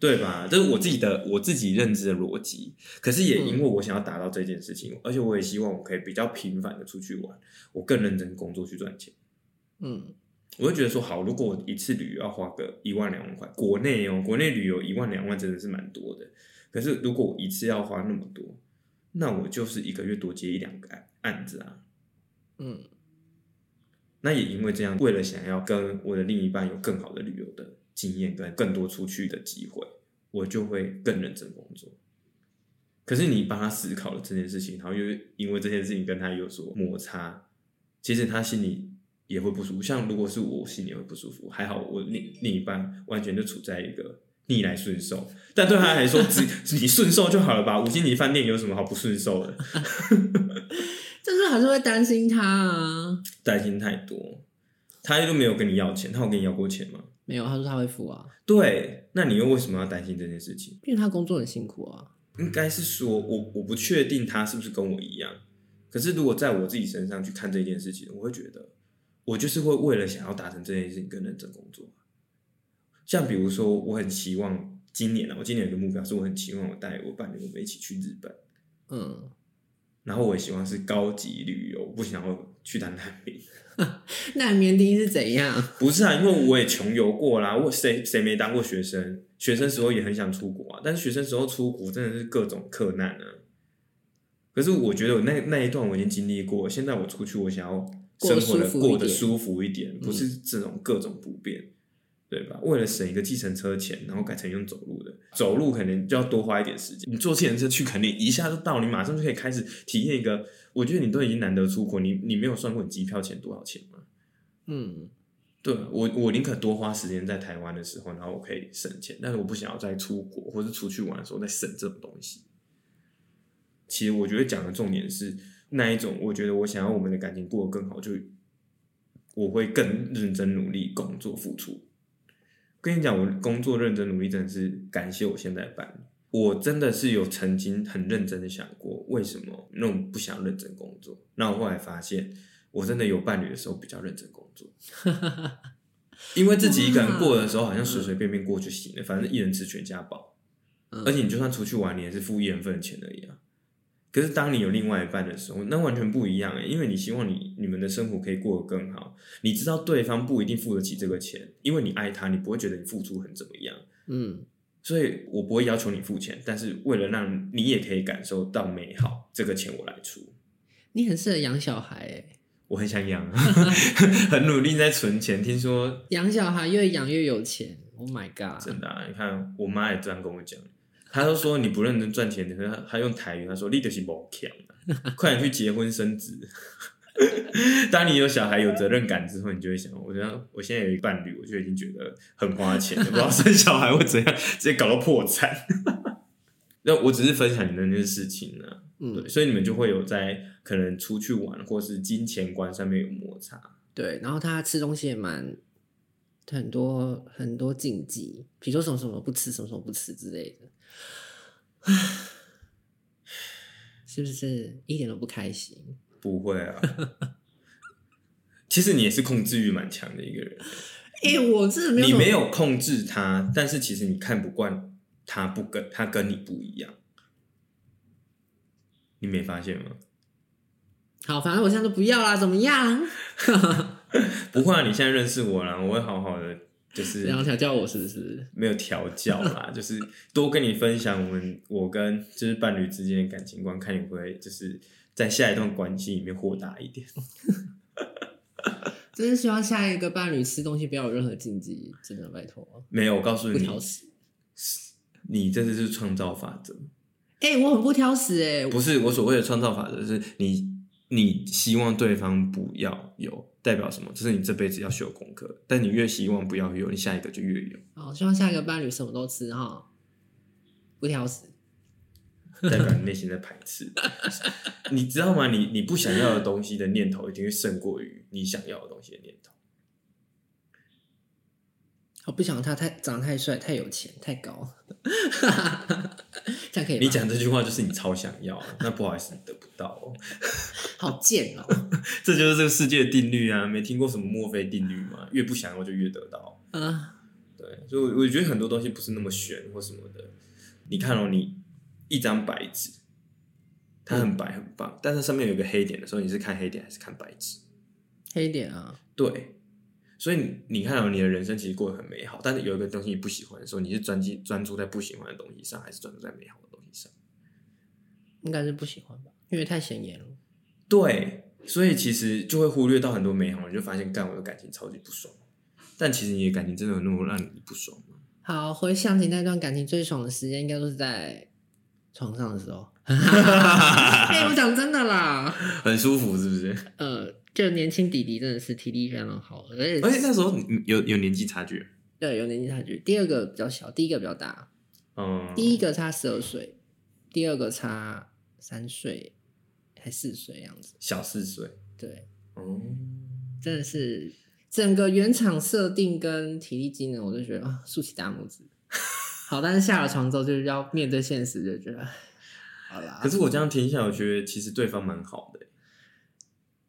对吧？这是我自己的我自己认知的逻辑。可是也因为我想要达到这件事情，而且我也希望我可以比较频繁的出去玩，我更认真工作去赚钱。嗯，我就觉得说好，如果我一次旅游要花个一万两万块，国内哦，国内旅游一万两万真的是蛮多的。可是，如果我一次要花那么多，那我就是一个月多接一两个案案子啊。嗯，那也因为这样，为了想要跟我的另一半有更好的旅游的经验跟更多出去的机会，我就会更认真工作。可是你帮他思考了这件事情，然后又因为这件事情跟他有所摩擦，其实他心里也会不舒服。像如果是我，心里会不舒服。还好我另另一半完全就处在一个。逆来顺受，但对他来说，只 *laughs* 你顺受就好了吧？五星级饭店有什么好不顺受的？*laughs* 就是还是会担心他啊，担心太多。他又没有跟你要钱，他有跟你要过钱吗？没有，他说他会付啊。对，那你又为什么要担心这件事情？因为他工作很辛苦啊。应该是说，我我不确定他是不是跟我一样。可是如果在我自己身上去看这件事情，我会觉得，我就是会为了想要达成这件事情更认真工作。像比如说，我很期望今年啊，我今年有个目标是，我很期望我带我伴侣我们一起去日本，嗯，然后我也希望是高级旅游，不想要去当难民。难民第一是怎样？不是啊，因为我也穷游过啦，我谁谁没当过学生？学生时候也很想出国啊，但是学生时候出国真的是各种克难啊。可是我觉得我那那一段我已经经历过，现在我出去，我想要生活的过得舒服一点，不是这种各种不便。对吧？为了省一个计程车钱，然后改成用走路的，走路可能就要多花一点时间。你坐自行车去，肯定一下就到，你马上就可以开始体验一个。我觉得你都已经难得出国，你你没有算过你机票钱多少钱吗？嗯，对，我我宁可多花时间在台湾的时候，然后我可以省钱，但是我不想要再出国或者出去玩的时候再省这种东西。其实我觉得讲的重点是那一种，我觉得我想要我们的感情过得更好，就我会更认真努力工作付出。跟你讲，我工作认真努力，真的是感谢我现在的伴侣。我真的是有曾经很认真的想过，为什么那种不想认真工作？那我后来发现，我真的有伴侣的时候比较认真工作，*laughs* 因为自己一个人过的时候，好像随随便便过就行了，反正一人吃全家饱。而且你就算出去玩，你也是付一人份的钱而已啊。可是当你有另外一半的时候，那完全不一样诶，因为你希望你你们的生活可以过得更好，你知道对方不一定付得起这个钱，因为你爱他，你不会觉得你付出很怎么样，嗯，所以我不会要求你付钱，但是为了让你也可以感受到美好，这个钱我来出。你很适合养小孩诶，我很想养，*laughs* 很努力在存钱，听说养小孩越养越有钱，Oh my god，真的啊，你看我妈也这样跟我讲。他都说你不认真赚钱，可是他他用台语他说你就是不强，*laughs* 快点去结婚生子。*laughs* 当你有小孩有责任感之后，你就会想，我觉得我现在有一个伴侣，我就已经觉得很花钱了，*laughs* 不知道生小孩会怎样，直接搞到破产。那我只是分享你的那件事情呢、啊，嗯，对，所以你们就会有在可能出去玩或是金钱观上面有摩擦。对，然后他吃东西也蛮很多很多禁忌，比如说什么什么不吃，什么什么不吃之类的，*laughs* 是不是一点都不开心？不会啊，*laughs* 其实你也是控制欲蛮强的一个人。哎、欸，我真的没有，你没有控制他，但是其实你看不惯他，不跟他跟你不一样，你没发现吗？好，反正我现在都不要啦，怎么样？*laughs* 不会啊，你现在认识我了，我会好好的，就是然后调教我，是不是？没有调教啦，*laughs* 就是多跟你分享我们我跟就是伴侣之间的感情观，看你会就是。在下一段关系里面豁达一点，*laughs* 真是希望下一个伴侣吃东西不要有任何禁忌，真的拜托。没有，我告诉你，不挑食，你这是创造法则。哎、欸，我很不挑食哎、欸，不是我所谓的创造法则，是你你希望对方不要有，代表什么？就是你这辈子要修功课，但你越希望不要有，你下一个就越有。好，希望下一个伴侣什么都吃哈，不挑食。代表你内心在排斥，*laughs* 你知道吗？你你不想要的东西的念头，一定会胜过于你想要的东西的念头。我不想他太长得太帅、太有钱、太高，*laughs* 这样可以？你讲这句话就是你超想要，那不好意思，你得不到哦。好贱哦！*laughs* 这就是这个世界的定律啊！没听过什么墨菲定律吗？越不想要就越得到。啊，对，所以我觉得很多东西不是那么玄或什么的。你看哦，你。一张白纸，它很白很棒，嗯、但是上面有一个黑点的时候，你是看黑点还是看白纸？黑点啊，对。所以你看到你的人生其实过得很美好，但是有一个东西你不喜欢的时候，你是专注专注在不喜欢的东西上，还是专注在美好的东西上？应该是不喜欢吧，因为太显眼了。对，所以其实就会忽略到很多美好，你就发现干我的感情超级不爽。但其实你的感情真的有那么让你不爽吗？好，回想起那段感情最爽的时间，应该都是在。床上的时候，*laughs* *laughs* 哎、欸，我讲真的啦，很舒服，是不是？呃，就年轻弟弟真的是体力非常好，而且而且那时候有有年纪差距，对，有年纪差距。第二个比较小，第一个比较大，嗯，第一个差十二岁，第二个差三岁还四岁样子，小四岁，对，哦、嗯，真的是整个原厂设定跟体力机能，我就觉得啊，竖起大拇指。好，但是下了床之后就是要面对现实，就觉得好啦。可是我这样听下，我觉得其实对方蛮好的。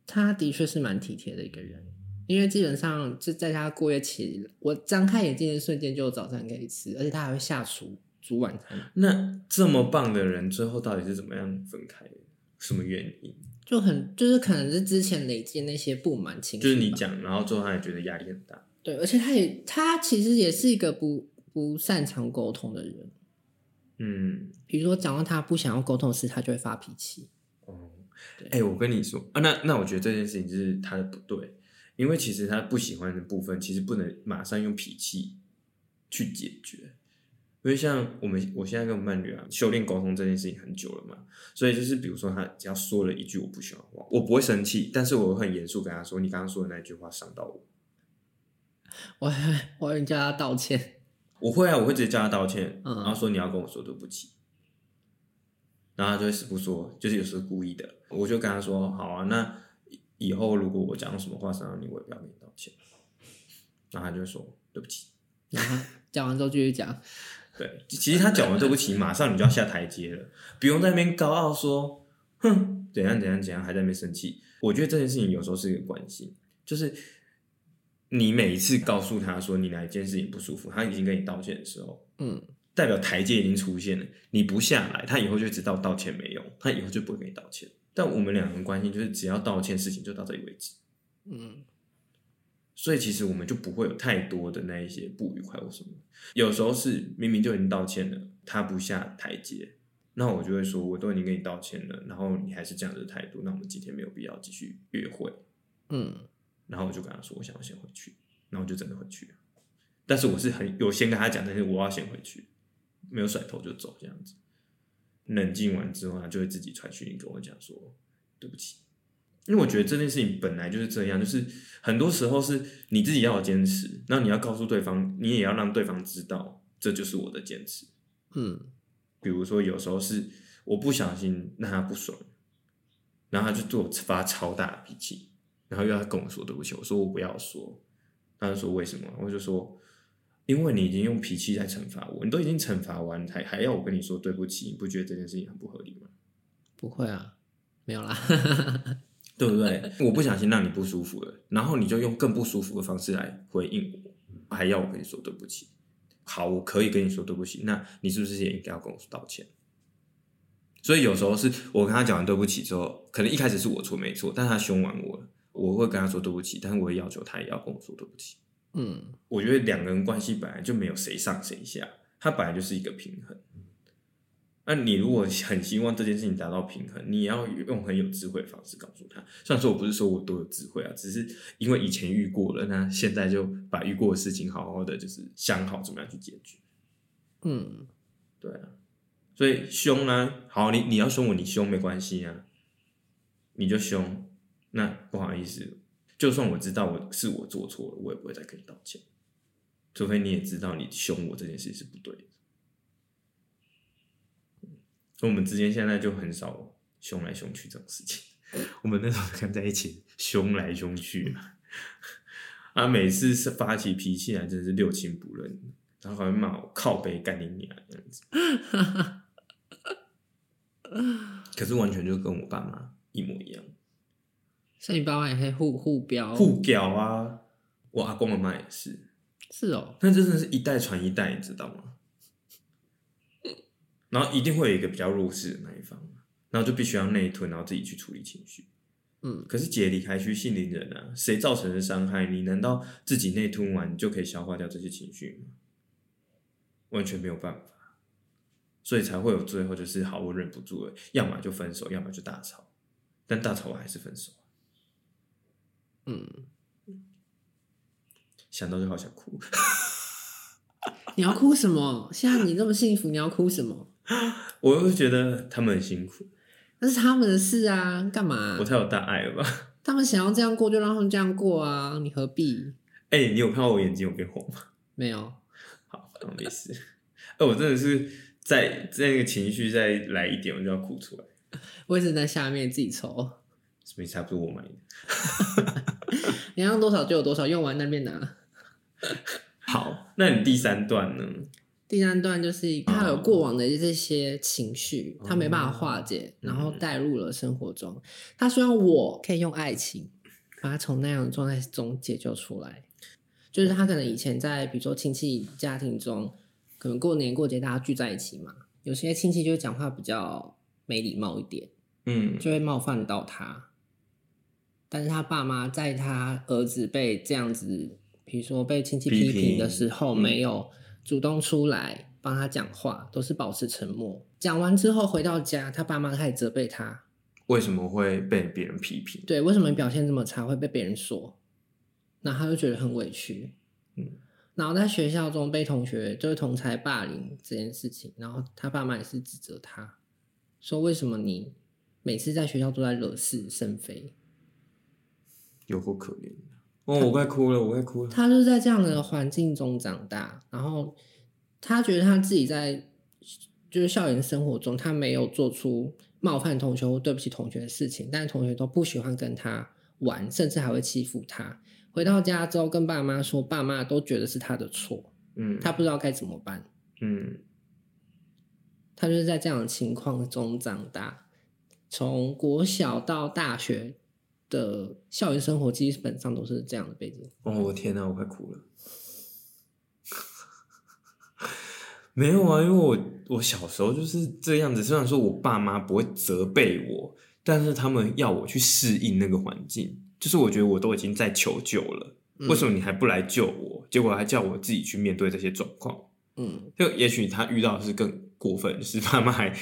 他的确是蛮体贴的一个人，因为基本上就在他过夜期，我张开眼睛的瞬间就有早餐可以吃，而且他还会下厨煮晚餐。那这么棒的人，最后到底是怎么样分开的？什么原因？就很就是可能是之前累积那些不满情绪，就是你讲，然后最后他也觉得压力很大。对，而且他也他其实也是一个不。不擅长沟通的人，嗯，比如说讲到他不想要沟通时，他就会发脾气。哦，哎、欸，我跟你说啊，那那我觉得这件事情就是他的不对，因为其实他不喜欢的部分，其实不能马上用脾气去解决。因为像我们，我现在跟我伴侣啊，修炼沟通这件事情很久了嘛，所以就是比如说他只要说了一句我不喜欢的话，我不会生气，但是我会很严肃跟他说：“你刚刚说的那句话伤到我。”我还 *laughs* 我会叫他道歉。我会啊，我会直接叫他道歉，嗯、然后说你要跟我说对不起，然后他就会死不说，就是有时候故意的。我就跟他说好啊，那以后如果我讲什么话伤到你，我也不要跟你道歉。然后他就会说对不起，然后讲完之后继续讲。对，其实他讲完对不起，马上你就要下台阶了，不用在那边高傲说哼怎样怎样怎样，还在那边生气。我觉得这件事情有时候是一个关系，就是。你每一次告诉他说你哪一件事情不舒服，他已经跟你道歉的时候，嗯，代表台阶已经出现了。你不下来，他以后就知道道歉没用，他以后就不会跟你道歉。但我们两个人关系就是只要道歉，事情就到这里为止，嗯。所以其实我们就不会有太多的那一些不愉快或什么。有时候是明明就已经道歉了，他不下台阶，那我就会说我都已经跟你道歉了，然后你还是这样的态度，那我们今天没有必要继续约会，嗯。然后我就跟他说，我想要先回去，然后我就真的回去了。但是我是很有先跟他讲，但是我要先回去。没有甩头就走这样子。冷静完之后，他就会自己传讯跟我讲说对不起，因为我觉得这件事情本来就是这样，就是很多时候是你自己要有坚持，那你要告诉对方，你也要让对方知道这就是我的坚持。嗯，比如说有时候是我不小心让他不爽，然后他就对我发超大的脾气，然后又要跟我说对不起，我说我不要说，他就说为什么？我就说。因为你已经用脾气在惩罚我，你都已经惩罚完，还还要我跟你说对不起，你不觉得这件事情很不合理吗？不会啊，没有啦，对不对？*laughs* 我不小心让你不舒服了，然后你就用更不舒服的方式来回应我，还要我跟你说对不起。好，我可以跟你说对不起，那你是不是也应该要跟我说道歉？所以有时候是我跟他讲完对不起之后，可能一开始是我错没错，但他凶完我了，我会跟他说对不起，但是我会要求他也要跟我说对不起。嗯，我觉得两个人关系本来就没有谁上谁下，他本来就是一个平衡。那你如果很希望这件事情达到平衡，你要用很有智慧的方式告诉他。虽然说我不是说我多有智慧啊，只是因为以前遇过了，那现在就把遇过的事情好好的就是想好怎么样去解决。嗯，对啊，所以凶啊，好，你你要凶我，你凶没关系啊，你就凶，那不好意思。就算我知道我是我做错了，我也不会再跟你道歉，除非你也知道你凶我这件事是不对的。所以我们之间现在就很少凶来凶去这种事情。*laughs* 我们那时候跟在一起，凶来凶去嘛，啊，每次是发起脾气来，真是六亲不认，然后还会骂我靠背干你娘这样子。*laughs* 可是完全就跟我爸妈一模一样。所以你爸妈也会互互飙，互屌啊！我阿公阿妈也是，是哦。那真的是一代传一代，你知道吗？然后一定会有一个比较弱势的那一方，然后就必须要内吞，然后自己去处理情绪。嗯，可是解离还须系铃人啊，谁造成的伤害，你难道自己内吞完就可以消化掉这些情绪吗？完全没有办法，所以才会有最后就是好，我忍不住了，要么就分手，要么就大吵，但大吵我还是分手。嗯，想到就好想哭。*laughs* 你要哭什么？现在你这么幸福，你要哭什么？*laughs* 我又觉得他们很辛苦，那是他们的事啊，干嘛？我太有大爱了吧？他们想要这样过，就让他们这样过啊，你何必？哎、欸，你有看到我眼睛有变红吗？没有。好，那没事。哎，*laughs* 我真的是在在那个情绪再来一点，我就要哭出来。我一直在下面自己抽。什么意思差不多我买的。*laughs* 你要用多少就有多少，用完那边拿。好，那你第三段呢？第三段就是他有过往的这些情绪，他没办法化解，然后带入了生活中。他希望我可以用爱情把他从那样的状态中解救出来。就是他可能以前在比如说亲戚家庭中，可能过年过节大家聚在一起嘛，有些亲戚就会讲话比较没礼貌一点，嗯，就会冒犯到他。但是他爸妈在他儿子被这样子，比如说被亲戚批评的时候，没有主动出来帮他讲话，都是保持沉默。讲完之后回到家，他爸妈开始责备他，为什么会被别人批评？对，为什么你表现这么差会被别人说？那他就觉得很委屈。嗯，然后在学校中被同学就是同侪霸凌这件事情，然后他爸妈也是指责他，说为什么你每次在学校都在惹是生非？有够可怜哦！我快哭了，我快哭了。他就是在这样的环境中长大，然后他觉得他自己在就是校园生活中，他没有做出冒犯同学或对不起同学的事情，但是同学都不喜欢跟他玩，甚至还会欺负他。回到家之后，跟爸妈说，爸妈都觉得是他的错，嗯，他不知道该怎么办，嗯，他就是在这样的情况中长大，从国小到大学。的校园生活基本上都是这样的背景。哦，我天哪，我快哭了。没有啊，因为我我小时候就是这样子。虽然说我爸妈不会责备我，但是他们要我去适应那个环境。就是我觉得我都已经在求救了，嗯，为什么你还不来救我？结果还叫我自己去面对这些状况。嗯，就也许他遇到的是更过分，就是爸妈还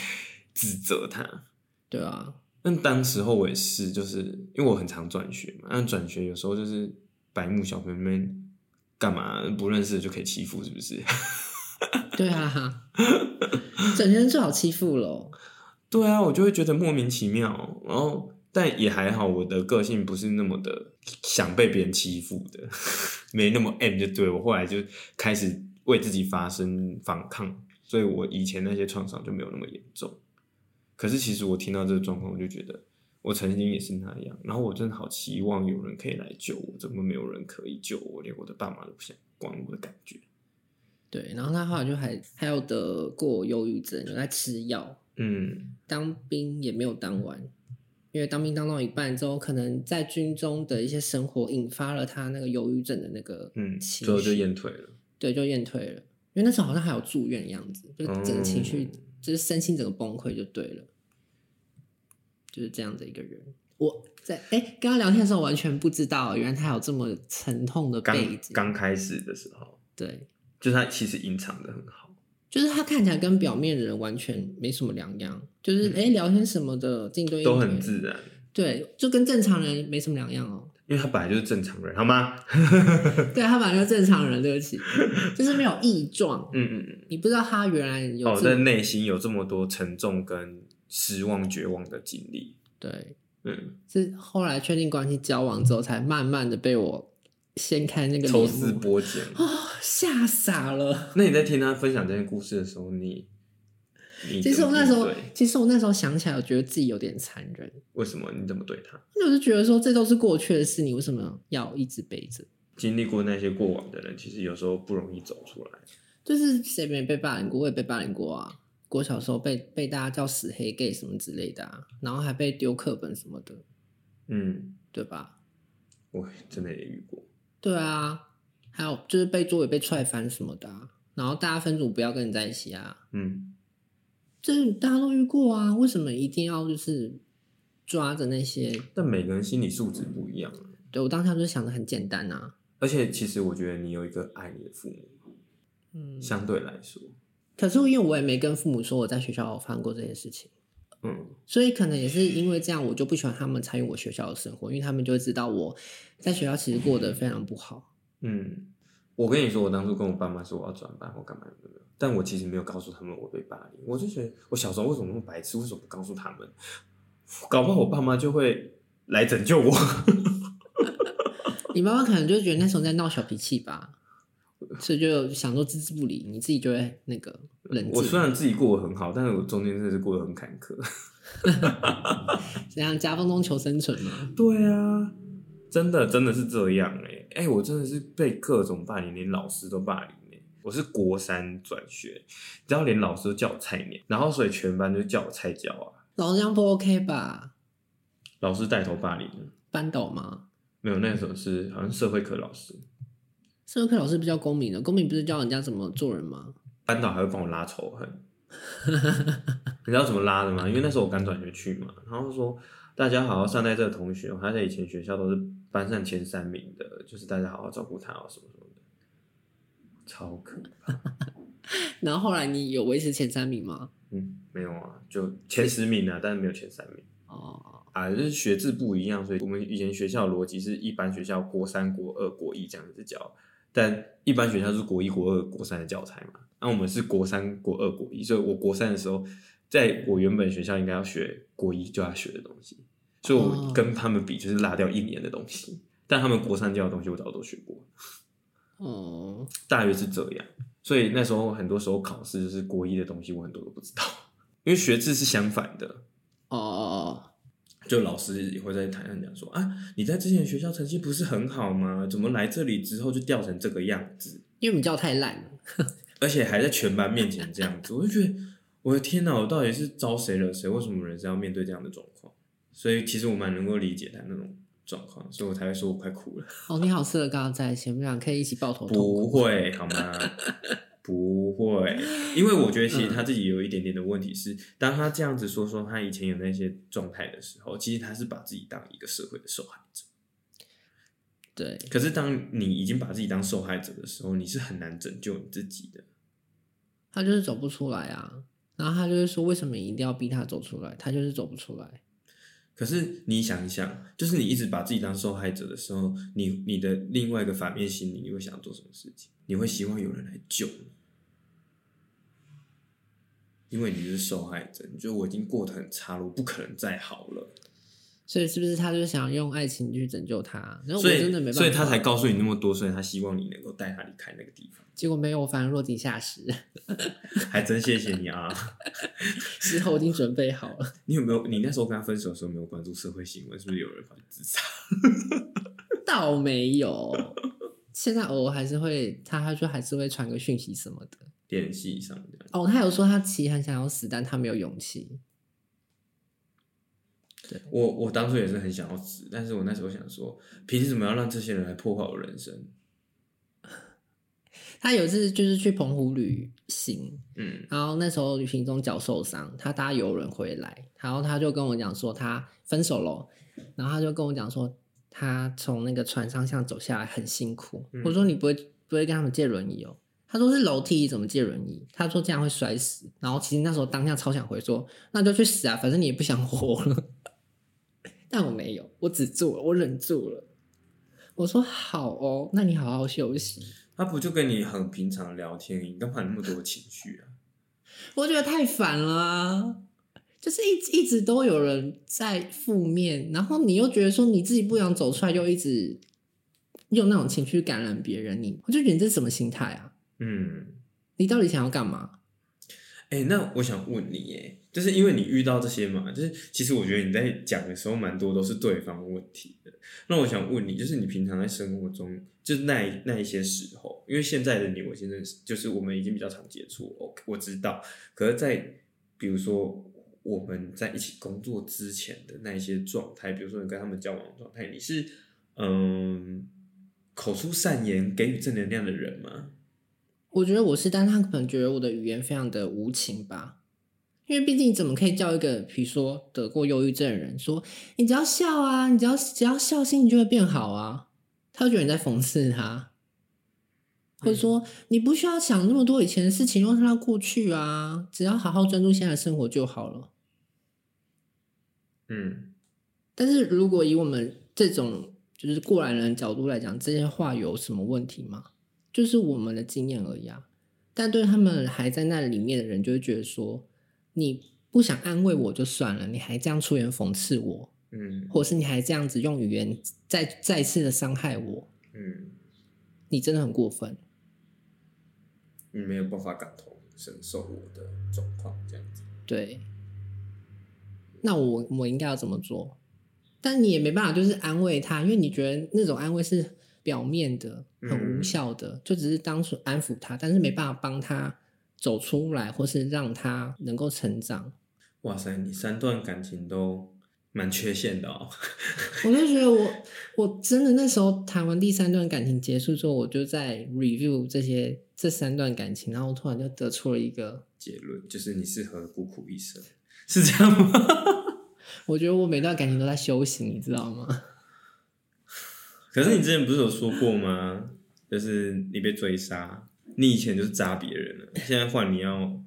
指责他。对啊。但当时候我也是，就是因为我很常转学嘛，那转学有时候就是白目小朋友们干嘛不认识的就可以欺负，是不是？*laughs* 对啊，整天最好欺负咯。*laughs* 对啊，我就会觉得莫名其妙，然后但也还好，我的个性不是那么的想被别人欺负的，*laughs* 没那么 M 就对，我后来就开始为自己发声反抗，所以我以前那些创伤就没有那么严重。可是其实我听到这个状况，我就觉得我曾经也是那样，然后我真的好期望有人可以来救我，怎么没有人可以救我？连我的爸妈都不想管我的感觉。对，然后他后来就还还有得过忧郁症，有在吃药。嗯，当兵也没有当完，因为当兵当到一半之后，可能在军中的一些生活引发了他那个忧郁症的那个嗯，最后就验退了。对，就验退了，因为那时候好像还有住院的样子，就整个情绪、嗯、就是身心整个崩溃就对了，就是这样的一个人。我在哎，跟他聊天的时候完全不知道，原来他有这么沉痛的背景。刚开始的时候，对，就是他其实隐藏的很好。就是他看起来跟表面的人完全没什么两样，就是哎、嗯欸、聊天什么的，进对都很自然，对，就跟正常人没什么两样哦。因为他本来就是正常人，好吗？*laughs* 对，他本来就是正常人，对不起，*laughs* 就是没有异状。嗯嗯嗯，你不知道他原来有在内心有这么多沉重跟失望、绝望的经历。对，嗯，是后来确定关系交往之后，才慢慢的被我。掀开那个抽丝剥茧哦，吓傻了。那你在听他分享这件故事的时候，你其实我那时候，其实我那时候想起来，我觉得自己有点残忍。为什么？你怎么对他？那我就觉得说，这都是过去的事，你为什么要一直背着？经历过那些过往的人，其实有时候不容易走出来。就是谁没被霸凌过？我也被霸凌过啊！我小时候被被大家叫死黑 gay 什么之类的啊，然后还被丢课本什么的，嗯，对吧？我真的也遇过。对啊，还有就是被座位被踹翻什么的，啊，然后大家分组不要跟你在一起啊。嗯，这大家都遇过啊，为什么一定要就是抓着那些？但每个人心理素质不一样。对，我当下就是想的很简单啊。而且其实我觉得你有一个爱你的父母，嗯，相对来说。可是因为我也没跟父母说我在学校发生过这件事情。嗯，所以可能也是因为这样，我就不喜欢他们参与我学校的生活，因为他们就会知道我在学校其实过得非常不好。嗯，我跟你说，我当初跟我爸妈说我要转班或干嘛的，但我其实没有告诉他们我被霸凌。我就觉得我小时候为什么那么白痴？为什么不告诉他们？搞不好我爸妈就会来拯救我。*laughs* 你妈妈可能就觉得那时候在闹小脾气吧。所以就想说置之不理，你自己就会那个冷静。我虽然自己过得很好，但是我中间真的是过得很坎坷。*laughs* 怎样夹缝中求生存吗？*laughs* 对啊，真的真的是这样哎、欸、哎、欸，我真的是被各种霸凌，连老师都霸凌。我是国三转学，只要连老师都叫我菜鸟，然后所以全班就叫我菜鸟啊。老师这样不 OK 吧？老师带头霸凌，班导吗？没有，那时候是好像社会课老师。社会课老师不叫公民的，公民不是教人家怎么做人吗？班导还会帮我拉仇恨，你知道怎么拉的吗？因为那时候我刚转学去嘛，然后说大家好好善待这个同学，他在以前学校都是班上前三名的，就是大家好好照顾他哦，什么什么的，超可怕。*laughs* 然后后来你有维持前三名吗？嗯，没有啊，就前十名啊，但是没有前三名。哦，啊，就是学制不一样，所以我们以前学校逻辑是一般学校国三、国二、国一这样子教。但一般学校是国一、国二、国三的教材嘛，那我们是国三、国二、国一，所以我国三的时候，在我原本学校应该要学国一就要学的东西，所以我跟他们比就是落掉一年的东西，但他们国三教的东西我早都学过，哦，大约是这样，所以那时候很多时候考试就是国一的东西我很多都不知道，*laughs* 因为学制是相反的，哦哦哦。就老师也会在台上讲说啊，你在之前学校成绩不是很好吗？怎么来这里之后就掉成这个样子？因为你教太烂了，*laughs* 而且还在全班面前这样子，我就觉得我的天哪，我到底是招谁惹谁？为什么人生要面对这样的状况？所以其实我蛮能够理解他那种状况，所以我才会说我快哭了。哦，你好适合刚刚在一起，我们俩可以一起抱头痛哭。不会好吗？*laughs* 不会，因为我觉得其实他自己有一点点的问题是，当他这样子说说他以前有那些状态的时候，其实他是把自己当一个社会的受害者。对。可是当你已经把自己当受害者的时候，你是很难拯救你自己的。他就是走不出来啊，然后他就是说，为什么一定要逼他走出来？他就是走不出来。可是你想一想，就是你一直把自己当受害者的时候，你你的另外一个反面心理，你会想做什么事情？你会希望有人来救你。因为你是受害者，你觉得我已经过得很差了，我不可能再好了。所以是不是他就想用爱情去拯救他？然后我真的没办法，所以他才告诉你那么多，所以他希望你能够带他离开那个地方。结果没有，反而落井下石。*laughs* 还真谢谢你啊！事后已经准备好了。你有没有？你那时候跟他分手的时候，没有关注社会新闻，是不是有人跑去自杀？*laughs* 倒没有。现在偶尔还是会，他他说还是会传个讯息什么的，联系上的。哦，他有说他其实很想要死，但他没有勇气。对我我当初也是很想要死，但是我那时候想说，凭什么要让这些人来破坏我人生？*laughs* 他有一次就是去澎湖旅行，嗯，然后那时候旅行中脚受伤，他搭游轮回来，然后他就跟我讲说他分手了，然后他就跟我讲说他从那个船上像走下来很辛苦，嗯、我说你不会不会跟他们借轮椅哦？他说是楼梯怎么借轮椅？他说这样会摔死，然后其实那时候当下超想回说那就去死啊，反正你也不想活了。但我没有，我止住了，我忍住了。我说好哦，那你好好休息。他不就跟你很平常聊天，你干嘛那么多情绪啊？*laughs* 我觉得太烦了啊，就是一一直都有人在负面，然后你又觉得说你自己不想走出来，又一直用那种情绪感染别人，你我就觉得你这是什么心态啊？嗯，你到底想要干嘛？哎、欸，那我想问你，哎。就是因为你遇到这些嘛，就是其实我觉得你在讲的时候，蛮多都是对方问题的。那我想问你，就是你平常在生活中，就是那那一些时候，因为现在的你，我现在就是我们已经比较常接触 O，我知道。可是，在比如说我们在一起工作之前的那一些状态，比如说你跟他们交往的状态，你是嗯口出善言、给予正能量的人吗？我觉得我是，但他可能觉得我的语言非常的无情吧。因为毕竟，怎么可以叫一个比如说得过忧郁症的人说，你只要笑啊，你只要只要笑，心情就会变好啊？他就觉得你在讽刺他，或者说你不需要想那么多以前的事情，让它过去啊，只要好好专注现在的生活就好了。嗯，但是如果以我们这种就是过来人的角度来讲，这些话有什么问题吗？就是我们的经验而已啊。但对他们还在那里面的人，就会觉得说。你不想安慰我就算了，你还这样出言讽刺我，嗯，或是你还这样子用语言再再次的伤害我，嗯，你真的很过分，你没有办法感同身受我的状况，这样子，对，那我我应该要怎么做？但你也没办法，就是安慰他，因为你觉得那种安慰是表面的，很无效的，嗯、就只是当初安抚他，但是没办法帮他。走出来，或是让他能够成长。哇塞，你三段感情都蛮缺陷的哦。*laughs* 我就觉得我我真的那时候谈完第三段感情结束之后，我就在 review 这些这三段感情，然后突然就得出了一个结论，就是你适合孤苦一生，是这样吗？*laughs* 我觉得我每段感情都在修行，你知道吗？*laughs* 可是你之前不是有说过吗？就是你被追杀。你以前就是扎别人了，现在换你要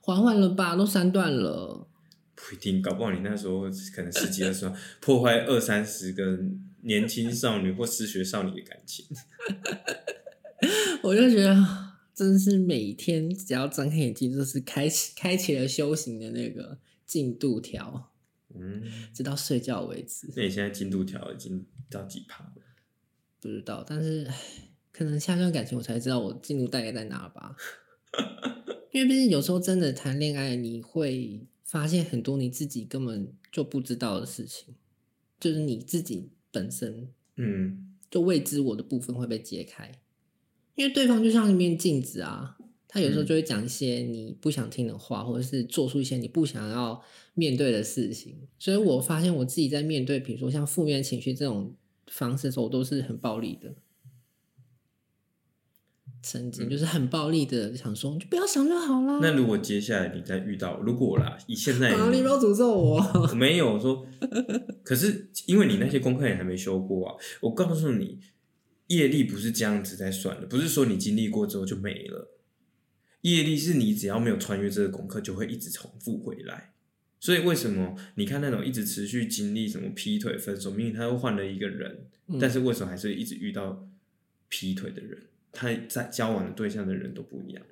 缓缓了吧？都三段了，不一定，搞不好你那时候可能十几的时候破坏二三十个年轻少女或失学少女的感情。*laughs* 我就觉得真是每天只要睁开眼睛，就是开启开启了修行的那个进度条，嗯，直到睡觉为止。那你现在进度条已经到几趴了？不知道，但是。可能下段感情我才知道我进度大概在哪吧，因为毕竟有时候真的谈恋爱，你会发现很多你自己根本就不知道的事情，就是你自己本身，嗯，就未知我的部分会被揭开，因为对方就像一面镜子啊，他有时候就会讲一些你不想听的话，或者是做出一些你不想要面对的事情，所以我发现我自己在面对，比如说像负面情绪这种方式的时候，我都是很暴力的。曾经就是很暴力的想说，你就不要想就好了。那如果接下来你再遇到，如果啦，以现在 *laughs* 你，不要诅咒我。我 *laughs* 没有说，可是因为你那些功课也还没修过啊。我告诉你，业力不是这样子在算的，不是说你经历过之后就没了。业力是你只要没有穿越这个功课，就会一直重复回来。所以为什么你看那种一直持续经历什么劈腿、分手，明明他又换了一个人，嗯，但是为什么还是一直遇到劈腿的人？他在交往的对象的人都不一样，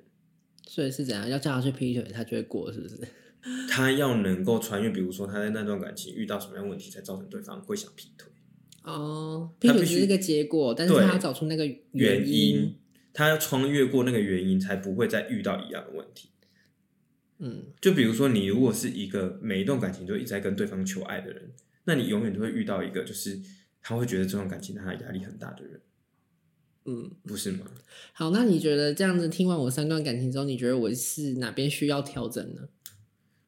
所以是怎样？要叫他去劈腿，他就会过，是不是？*laughs* 他要能够穿越，比如说他在那段感情遇到什么样问题，才造成对方会想劈腿。哦，劈腿是一个结果，但是他要找出那个原因，原因，他要穿越过那个原因，才不会再遇到一样的问题。嗯，就比如说你如果是一个每一段感情都一直在跟对方求爱的人，那你永远都会遇到一个就是他会觉得这段感情让他压力很大的人。嗯，不是吗？好，那你觉得这样子听完我三段感情之后，你觉得我是哪边需要调整呢？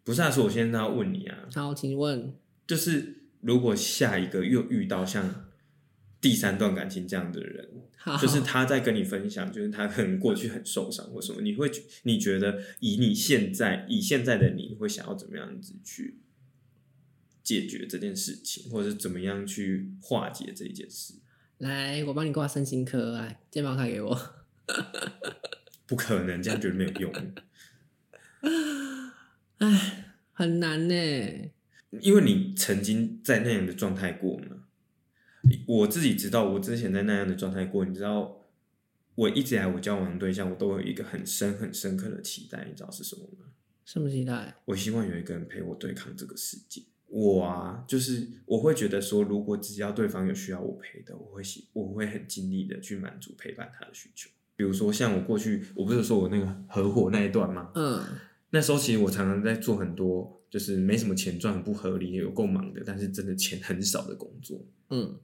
不是啊，说我现在要问你啊。好，请问，就是。如果下一个又遇到像第三段感情这样的人，好就是他在跟你分享，就是他可能过去很受伤或什么，你会你觉得以你现在以现在的你会想要怎么样子去解决这件事情，或者是怎么样去化解这一件事？来，我帮你挂身心科，来，健保卡给我。*laughs* 不可能，这样绝对没有用。哎，很难呢。因为你曾经在那样的状态过嘛，我自己知道，我之前在那样的状态过。你知道，我一直以来我交往的对象，我都有一个很深很深刻的期待，你知道是什么吗？什么期待？我希望有一个人陪我对抗这个世界。我啊，就是我会觉得说，如果只要对方有需要我陪的，我会喜，我会很尽力的去满足陪伴他的需求。比如说，像我过去，我不是说我那个合伙那一段吗？嗯，那时候其实我常常在做很多。就是没什么钱赚，很不合理，有够忙的，但是真的钱很少的工作。嗯，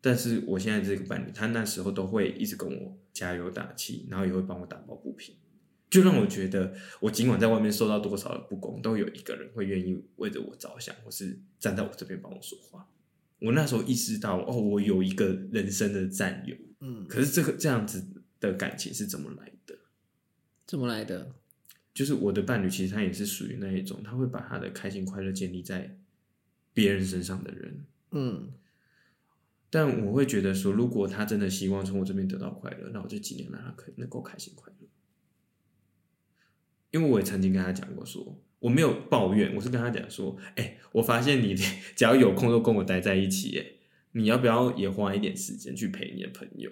但是我现在这个伴侣，他那时候都会一直跟我加油打气，然后也会帮我打抱不平，就让我觉得，我尽管在外面受到多少的不公，都有一个人会愿意为着我着想，或是站在我这边帮我说话。我那时候意识到，哦，我有一个人生的战友。嗯，可是这个这样子的感情是怎么来的？怎么来的？就是我的伴侣，其实他也是属于那一种，他会把他的开心快乐建立在别人身上的人。嗯，但我会觉得说，如果他真的希望从我这边得到快乐，那我就尽量让他可以能够开心快乐。因为我也曾经跟他讲过说，说我没有抱怨，我是跟他讲说，哎、欸，我发现你 *laughs* 只要有空都跟我待在一起，哎，你要不要也花一点时间去陪你的朋友？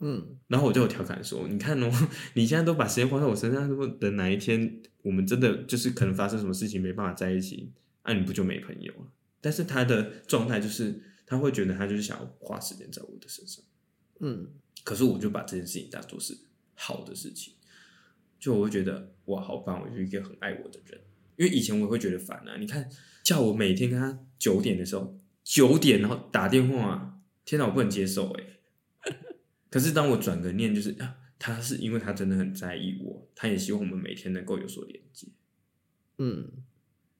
嗯，然后我就有调侃说：“你看哦，*laughs* 你现在都把时间花在我身上，如果等哪一天我们真的就是可能发生什么事情没办法在一起，那、啊、你不就没朋友了？”但是他的状态就是他会觉得他就是想要花时间在我的身上，嗯，可是我就把这件事情当做是好的事情，就我会觉得哇，好棒，我是一个很爱我的人。因为以前我会觉得烦啊，你看叫我每天跟他九点的时候九点然后打电话，天哪，我不能接受哎。*laughs* 可是当我转个念，就是啊，他是因为他真的很在意我，他也希望我们每天能够有所连接。嗯，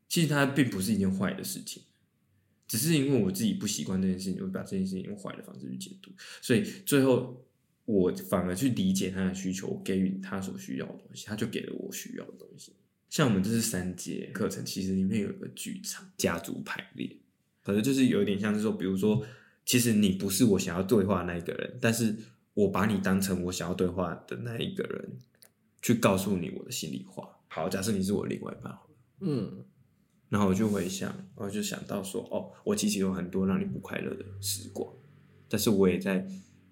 其实他并不是一件坏的事情，只是因为我自己不习惯这件事情，我把这件事情用坏的方式去解读，所以最后我反而去理解他的需求，给予他所需要的东西，他就给了我需要的东西。像我们这是三节课程，其实里面有一个剧场家族排列，可能就是有点像是说，比如说，其实你不是我想要对话的那一个人，但是。我把你当成我想要对话的那一个人，去告诉你我的心里话。好，假设你是我另外一半嗯，然后我就会想，我就想到说，哦，我其实有很多让你不快乐的时光，但是我也在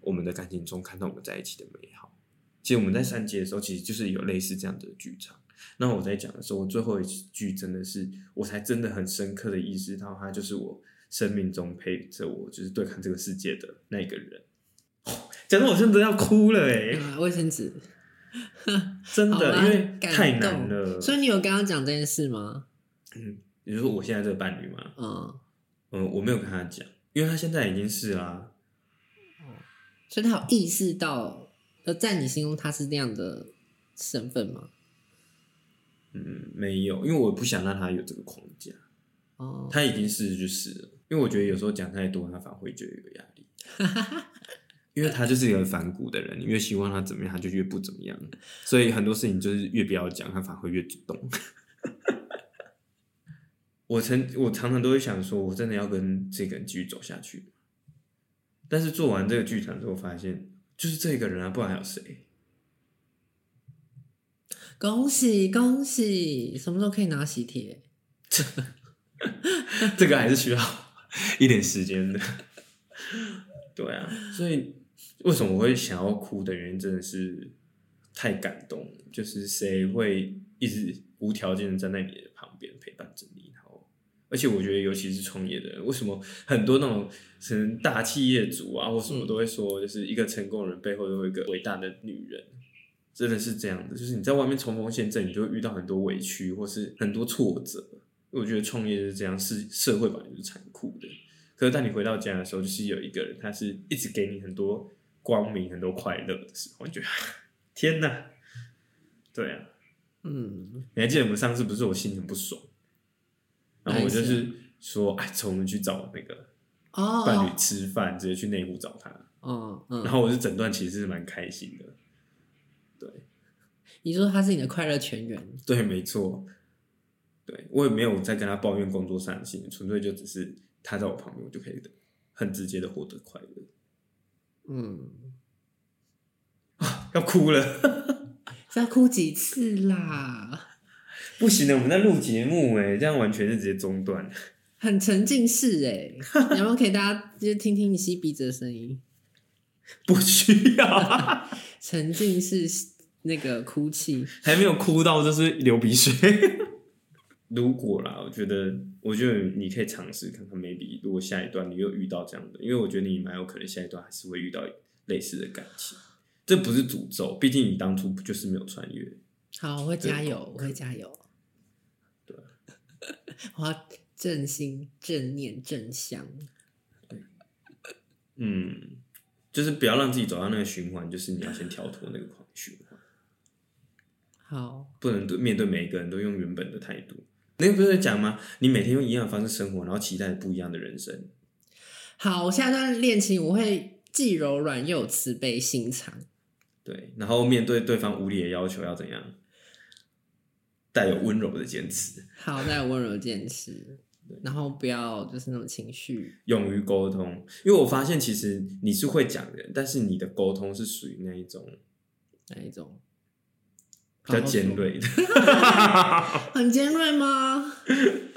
我们的感情中看到我们在一起的美好。其实我们在三节的时候，其实就是有类似这样的剧场。那我在讲的时候，我最后一句真的是，我才真的很深刻的意识到，他就是我生命中陪着我，就是对抗这个世界的那个人。*laughs* 讲的我真的要哭了哎！卫生纸，*laughs* 真的，因为太难了。所以你有跟他讲这件事吗？嗯，比如说我现在这个伴侣吗，嗯嗯，我没有跟他讲，因为他现在已经是啦、啊。所以他有意识到，在你心中他是那样的身份吗？嗯，没有，因为我不想让他有这个框架。哦，他已经是就是了，因为我觉得有时候讲太多，他反而会觉得有压力。*laughs* 因为他就是一个反骨的人，你越希望他怎么样，他就越不怎么样。所以很多事情就是越不要讲，他反而会越主动。*laughs* 我曾我常常都会想说，我真的要跟这个人继续走下去。但是做完这个剧场之后，发现就是这个人啊，不然还有谁？恭喜恭喜！什么时候可以拿喜帖？*laughs* 这个还是需要一点时间的。对啊，所以。为什么我会想要哭的原因，真的是太感动，就是谁会一直无条件的站在你的旁边陪伴着你？而且我觉得，尤其是创业的人，为什么很多那种可能大企业主啊，或什么都会说，就是一个成功人背后都有一个伟大的女人，真的是这样的。就是你在外面冲锋陷阵，你就会遇到很多委屈，或是很多挫折。我觉得创业是这样，是社会本来就是残酷的。可是当你回到家的时候，就是有一个人，他是一直给你很多光明、很多快乐的时候，你觉得 *laughs* 天哪！对啊，嗯，你还记得我们上次不是我心情不爽，然后我就是说，哎，走，我们去找那个伴侣吃饭，直接去内湖找他。嗯嗯，然后我是整段其实是蛮开心的。对，你说他是你的快乐全员？对，没错。对，我也没有在跟他抱怨工作上的事情，纯粹就只是他在我旁边，我就可以很直接的获得快乐。嗯，啊，要哭了，*laughs* 是要哭几次啦？不行的，我们在录节目哎，这样完全是直接中断。很沉浸式哎，你要不要给大家就听听你吸鼻子的声音？*laughs* 不需要，*laughs* 沉浸式那个哭泣，还没有哭到就是流鼻水。*laughs* 如果啦，我觉得，我觉得你可以尝试看看，maybe 如果下一段你又遇到这样的，因为我觉得你蛮有可能下一段还是会遇到类似的感情。这不是诅咒，毕竟你当初不就是没有穿越。好，我会加油，我会加油。对，*laughs* 我要正心、正念、正向。嗯，就是不要让自己走到那个循环，就是你要先跳脱那个狂循环。好，不能对面对每一个人都用原本的态度。那个不是在讲吗？你每天用一样的方式生活，然后期待不一样的人生。好，我下一段恋情我会既柔软又有慈悲心肠。对，然后面对对方无理的要求要怎样？带有温柔的坚持。好，带有温柔的坚持。然后不要就是那种情绪，勇于沟通。因为我发现其实你是会讲人，但是你的沟通是属于那一种那一种？比较尖锐的，很尖锐吗？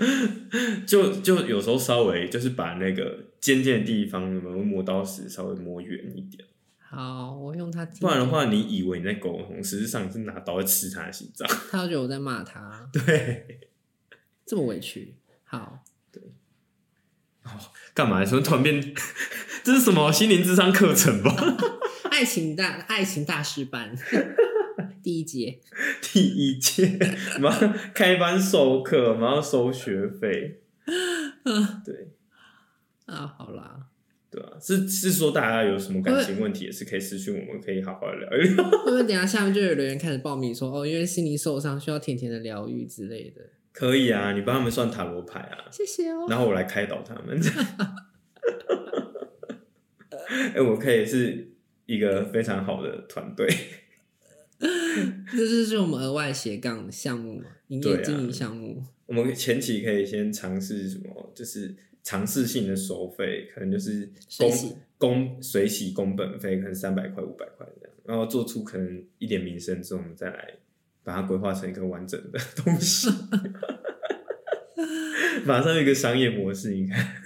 *laughs* 就就有时候稍微就是把那个尖尖的地方，有没有磨刀石稍微磨圆一点。好，我用他。不然的话，你以为你在沟通，实际上你是拿刀在刺他的心脏。*laughs* 他觉得我在骂他。*laughs* 对，这么委屈。好，对。哦，干嘛？什么突然变？*laughs* 这是什么心灵智商课程吧？爱情大爱情大师班。第一节，第一节，马上开班授课，马上收学费。对，啊，好啦，对啊，是是说大家有什么感情问题，也是可以私讯我们，可以好好聊一聊。会不会等下下面就有留言开始报名说，哦，因为心灵受伤，需要甜甜的疗愈之类的？可以啊，你帮他们算塔罗牌啊，谢谢哦。然后我来开导他们。*laughs* 哎、欸，我可以是一个非常好的团队。*laughs* 这就是我们额外斜杠项目嘛，营业经营项目。我们前期可以先尝试什么，就是尝试性的收费，可能就是公公水洗工本费，可能三百块、五百块这样，然后做出可能一点名声之后，我们再来把它规划成一个完整的东西，*laughs* 马上有一个商业模式，你看，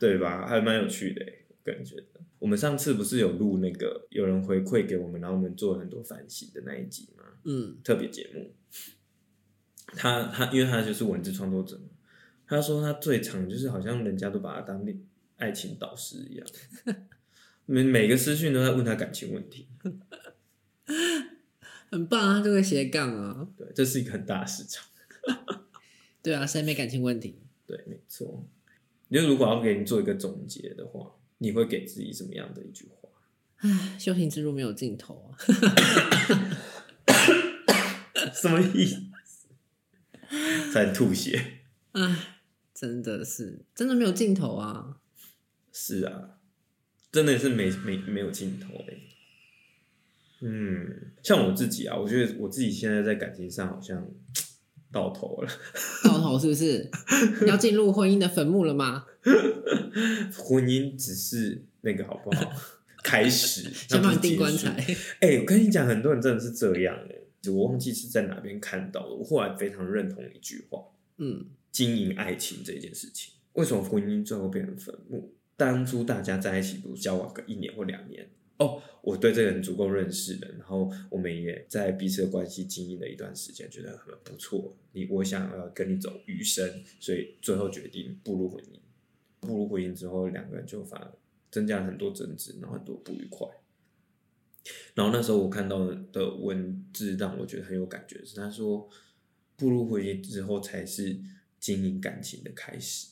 对吧？还蛮有趣的，个人觉得。我们上次不是有录那个有人回馈给我们，然后我们做了很多反省的那一集吗？嗯，特别节目。他他因为他就是文字创作者嘛，他说他最常就是好像人家都把他当爱情导师一样，*laughs* 每每个私讯都在问他感情问题，*laughs* 很棒啊，这个斜杠啊，对，这是一个很大的市场。*laughs* 对啊，谁没感情问题？对，没错。你就如果要给你做一个总结的话。你会给自己什么样的一句话？唉，修行之路没有尽头啊！什么意思？在吐血？唉，真的是，真的没有尽头啊！是啊，真的是没没没有尽头哎。嗯，像我自己啊，我觉得我自己现在在感情上好像到头了。*laughs* 到头是不是？你要进入婚姻的坟墓了吗？*laughs* 婚姻只是那个好不好？开始 *laughs* 先帮你订棺材。哎、欸，我跟你讲，很多人真的是这样哎，我忘记是在哪边看到的。我后来非常认同一句话，嗯，经营爱情这件事情，为什么婚姻最后变成坟墓？当初大家在一起，不交往个一年或两年，哦，我对这个人足够认识的，然后我们也在彼此的关系经营了一段时间，觉得很不错。你我想要跟你走余生，所以最后决定步入婚姻。步入婚姻之后，两个人就反而增加了很多争执，然后很多不愉快。然后那时候我看到的文字让我觉得很有感觉，是他说步入婚姻之后才是经营感情的开始。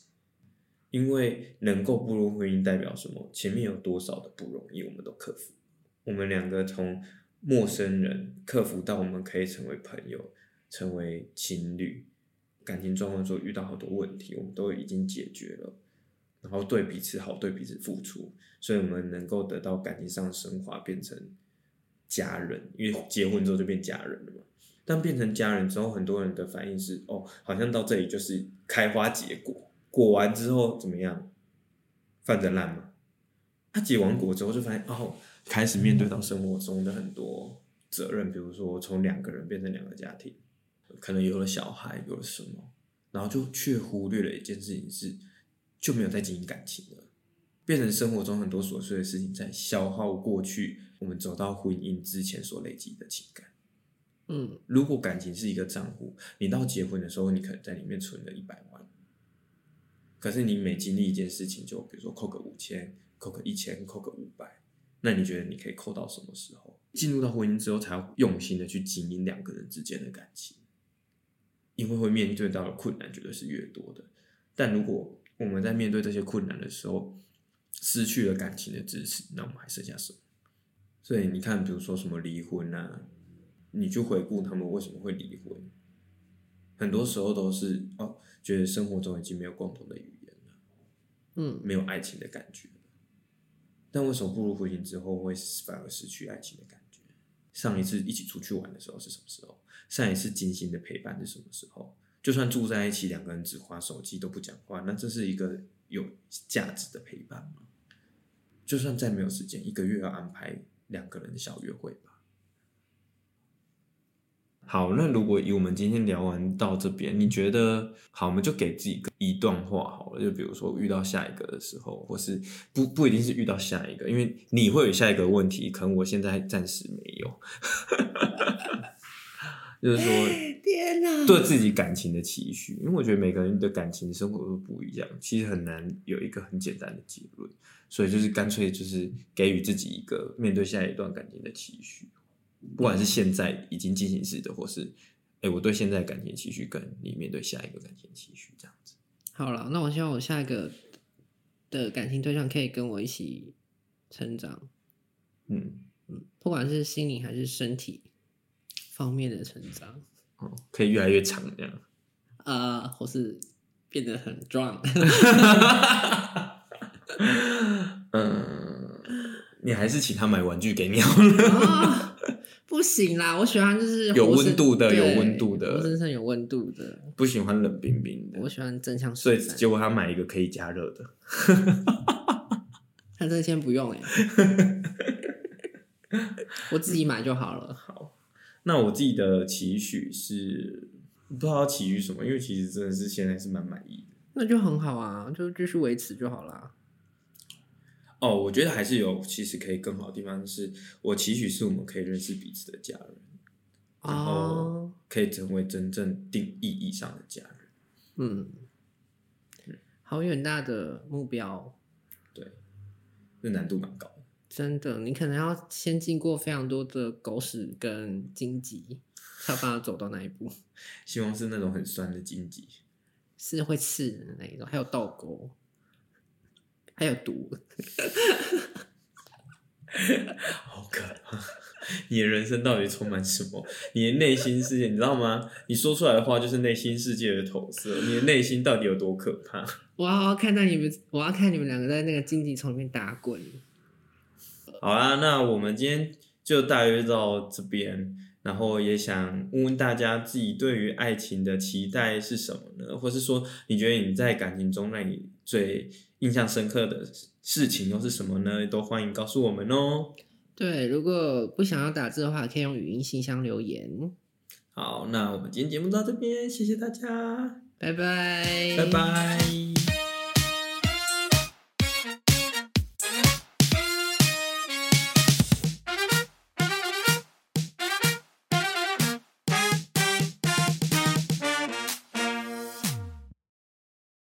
因为能够步入婚姻代表什么？前面有多少的不容易，我们都克服。我们两个从陌生人克服到我们可以成为朋友，成为情侣。感情状况中遇到好多问题，我们都已经解决了。然后对彼此好，对彼此付出，所以我们能够得到感情上升华，变成家人。因为结婚之后就变家人了嘛。但变成家人之后，很多人的反应是：哦，好像到这里就是开花结果。果完之后怎么样？泛着烂吗？他结完果之后就发现哦，开始面对到生活中的很多责任，比如说从两个人变成两个家庭，可能有了小孩，有了什么，然后就却忽略了一件事情是，就没有再经营感情了，变成生活中很多琐碎的事情在消耗过去我们走到婚姻之前所累积的情感。嗯，如果感情是一个账户，你到结婚的时候，你可能在里面存了一百万。可是你每经历一件事情，就比如说扣个五千，扣个一千，扣个五百，那你觉得你可以扣到什么时候？进入到婚姻之后，才要用心的去经营两个人之间的感情，因为会面对到的困难绝对是越多的。但如果我们在面对这些困难的时候，失去了感情的支持，那我们还剩下什么？所以你看，比如说什么离婚啊，你去回顾他们为什么会离婚，很多时候都是哦。觉得生活中已经没有共同的语言了，嗯，没有爱情的感觉。但为什么步入婚姻之后会反而失去爱情的感觉？上一次一起出去玩的时候是什么时候？上一次精心的陪伴是什么时候？就算住在一起，两个人只花手机都不讲话，那这是一个有价值的陪伴吗？就算再没有时间，一个月要安排两个人的小约会吧。好，那如果以我们今天聊完到这边，你觉得好，我们就给自己一段话好了。就比如说遇到下一个的时候，或是不不一定是遇到下一个，因为你会有下一个问题，可能我现在暂时没有。*laughs* 就是说，*laughs* 天哪，对自己感情的期许，因为我觉得每个人的感情生活都不一样，其实很难有一个很简单的结论，所以就是干脆就是给予自己一个面对下一段感情的期许。不管是现在已经进行式的，或是，哎、欸，我对现在感情期许，跟你面对下一个感情期许这样子。好了，那我希望我下一个的感情对象可以跟我一起成长。嗯嗯，不管是心灵还是身体方面的成长，哦，可以越来越长这样。啊、呃，或是变得很壮。*laughs* 嗯，你还是请他买玩具给你好了。哦 *laughs* 不行啦，我喜欢就是有温度的，有温度的，我身上有温度的，不喜欢冷冰冰的。我喜欢真枪实弹。所以结果他买一个可以加热的，*laughs* 他这个先不用哎，*laughs* 我自己买就好了。好，那我自己的期许是不知道要期许什么，因为其实真的是现在是蛮满意的。那就很好啊，就继续维持就好了。哦，我觉得还是有其实可以更好的地方，是我期许是我们可以认识彼此的家人，然后可以成为真正定义义上的家人。嗯，好远大的目标，对，这难度蛮高的。真的，你可能要先经过非常多的狗屎跟荆棘，才有办法走到那一步。希望是那种很酸的荆棘，是会刺人的那一种，还有倒钩。还有毒，*laughs* 好可怕！*laughs* 你的人生到底充满什么？你的内心世界，你知道吗？你说出来的话就是内心世界的投射。你的内心到底有多可怕？*laughs* 我要看到你们，我要看你们两个在那个荆棘丛里面打滚。好啦，那我们今天就大约到这边，然后也想问问大家自己对于爱情的期待是什么呢？或是说，你觉得你在感情中让你最印象深刻的事情又是什么呢？都欢迎告诉我们哦。对，如果不想要打字的话，可以用语音信箱留言。好，那我们今天节目到这边，谢谢大家，拜拜，拜拜。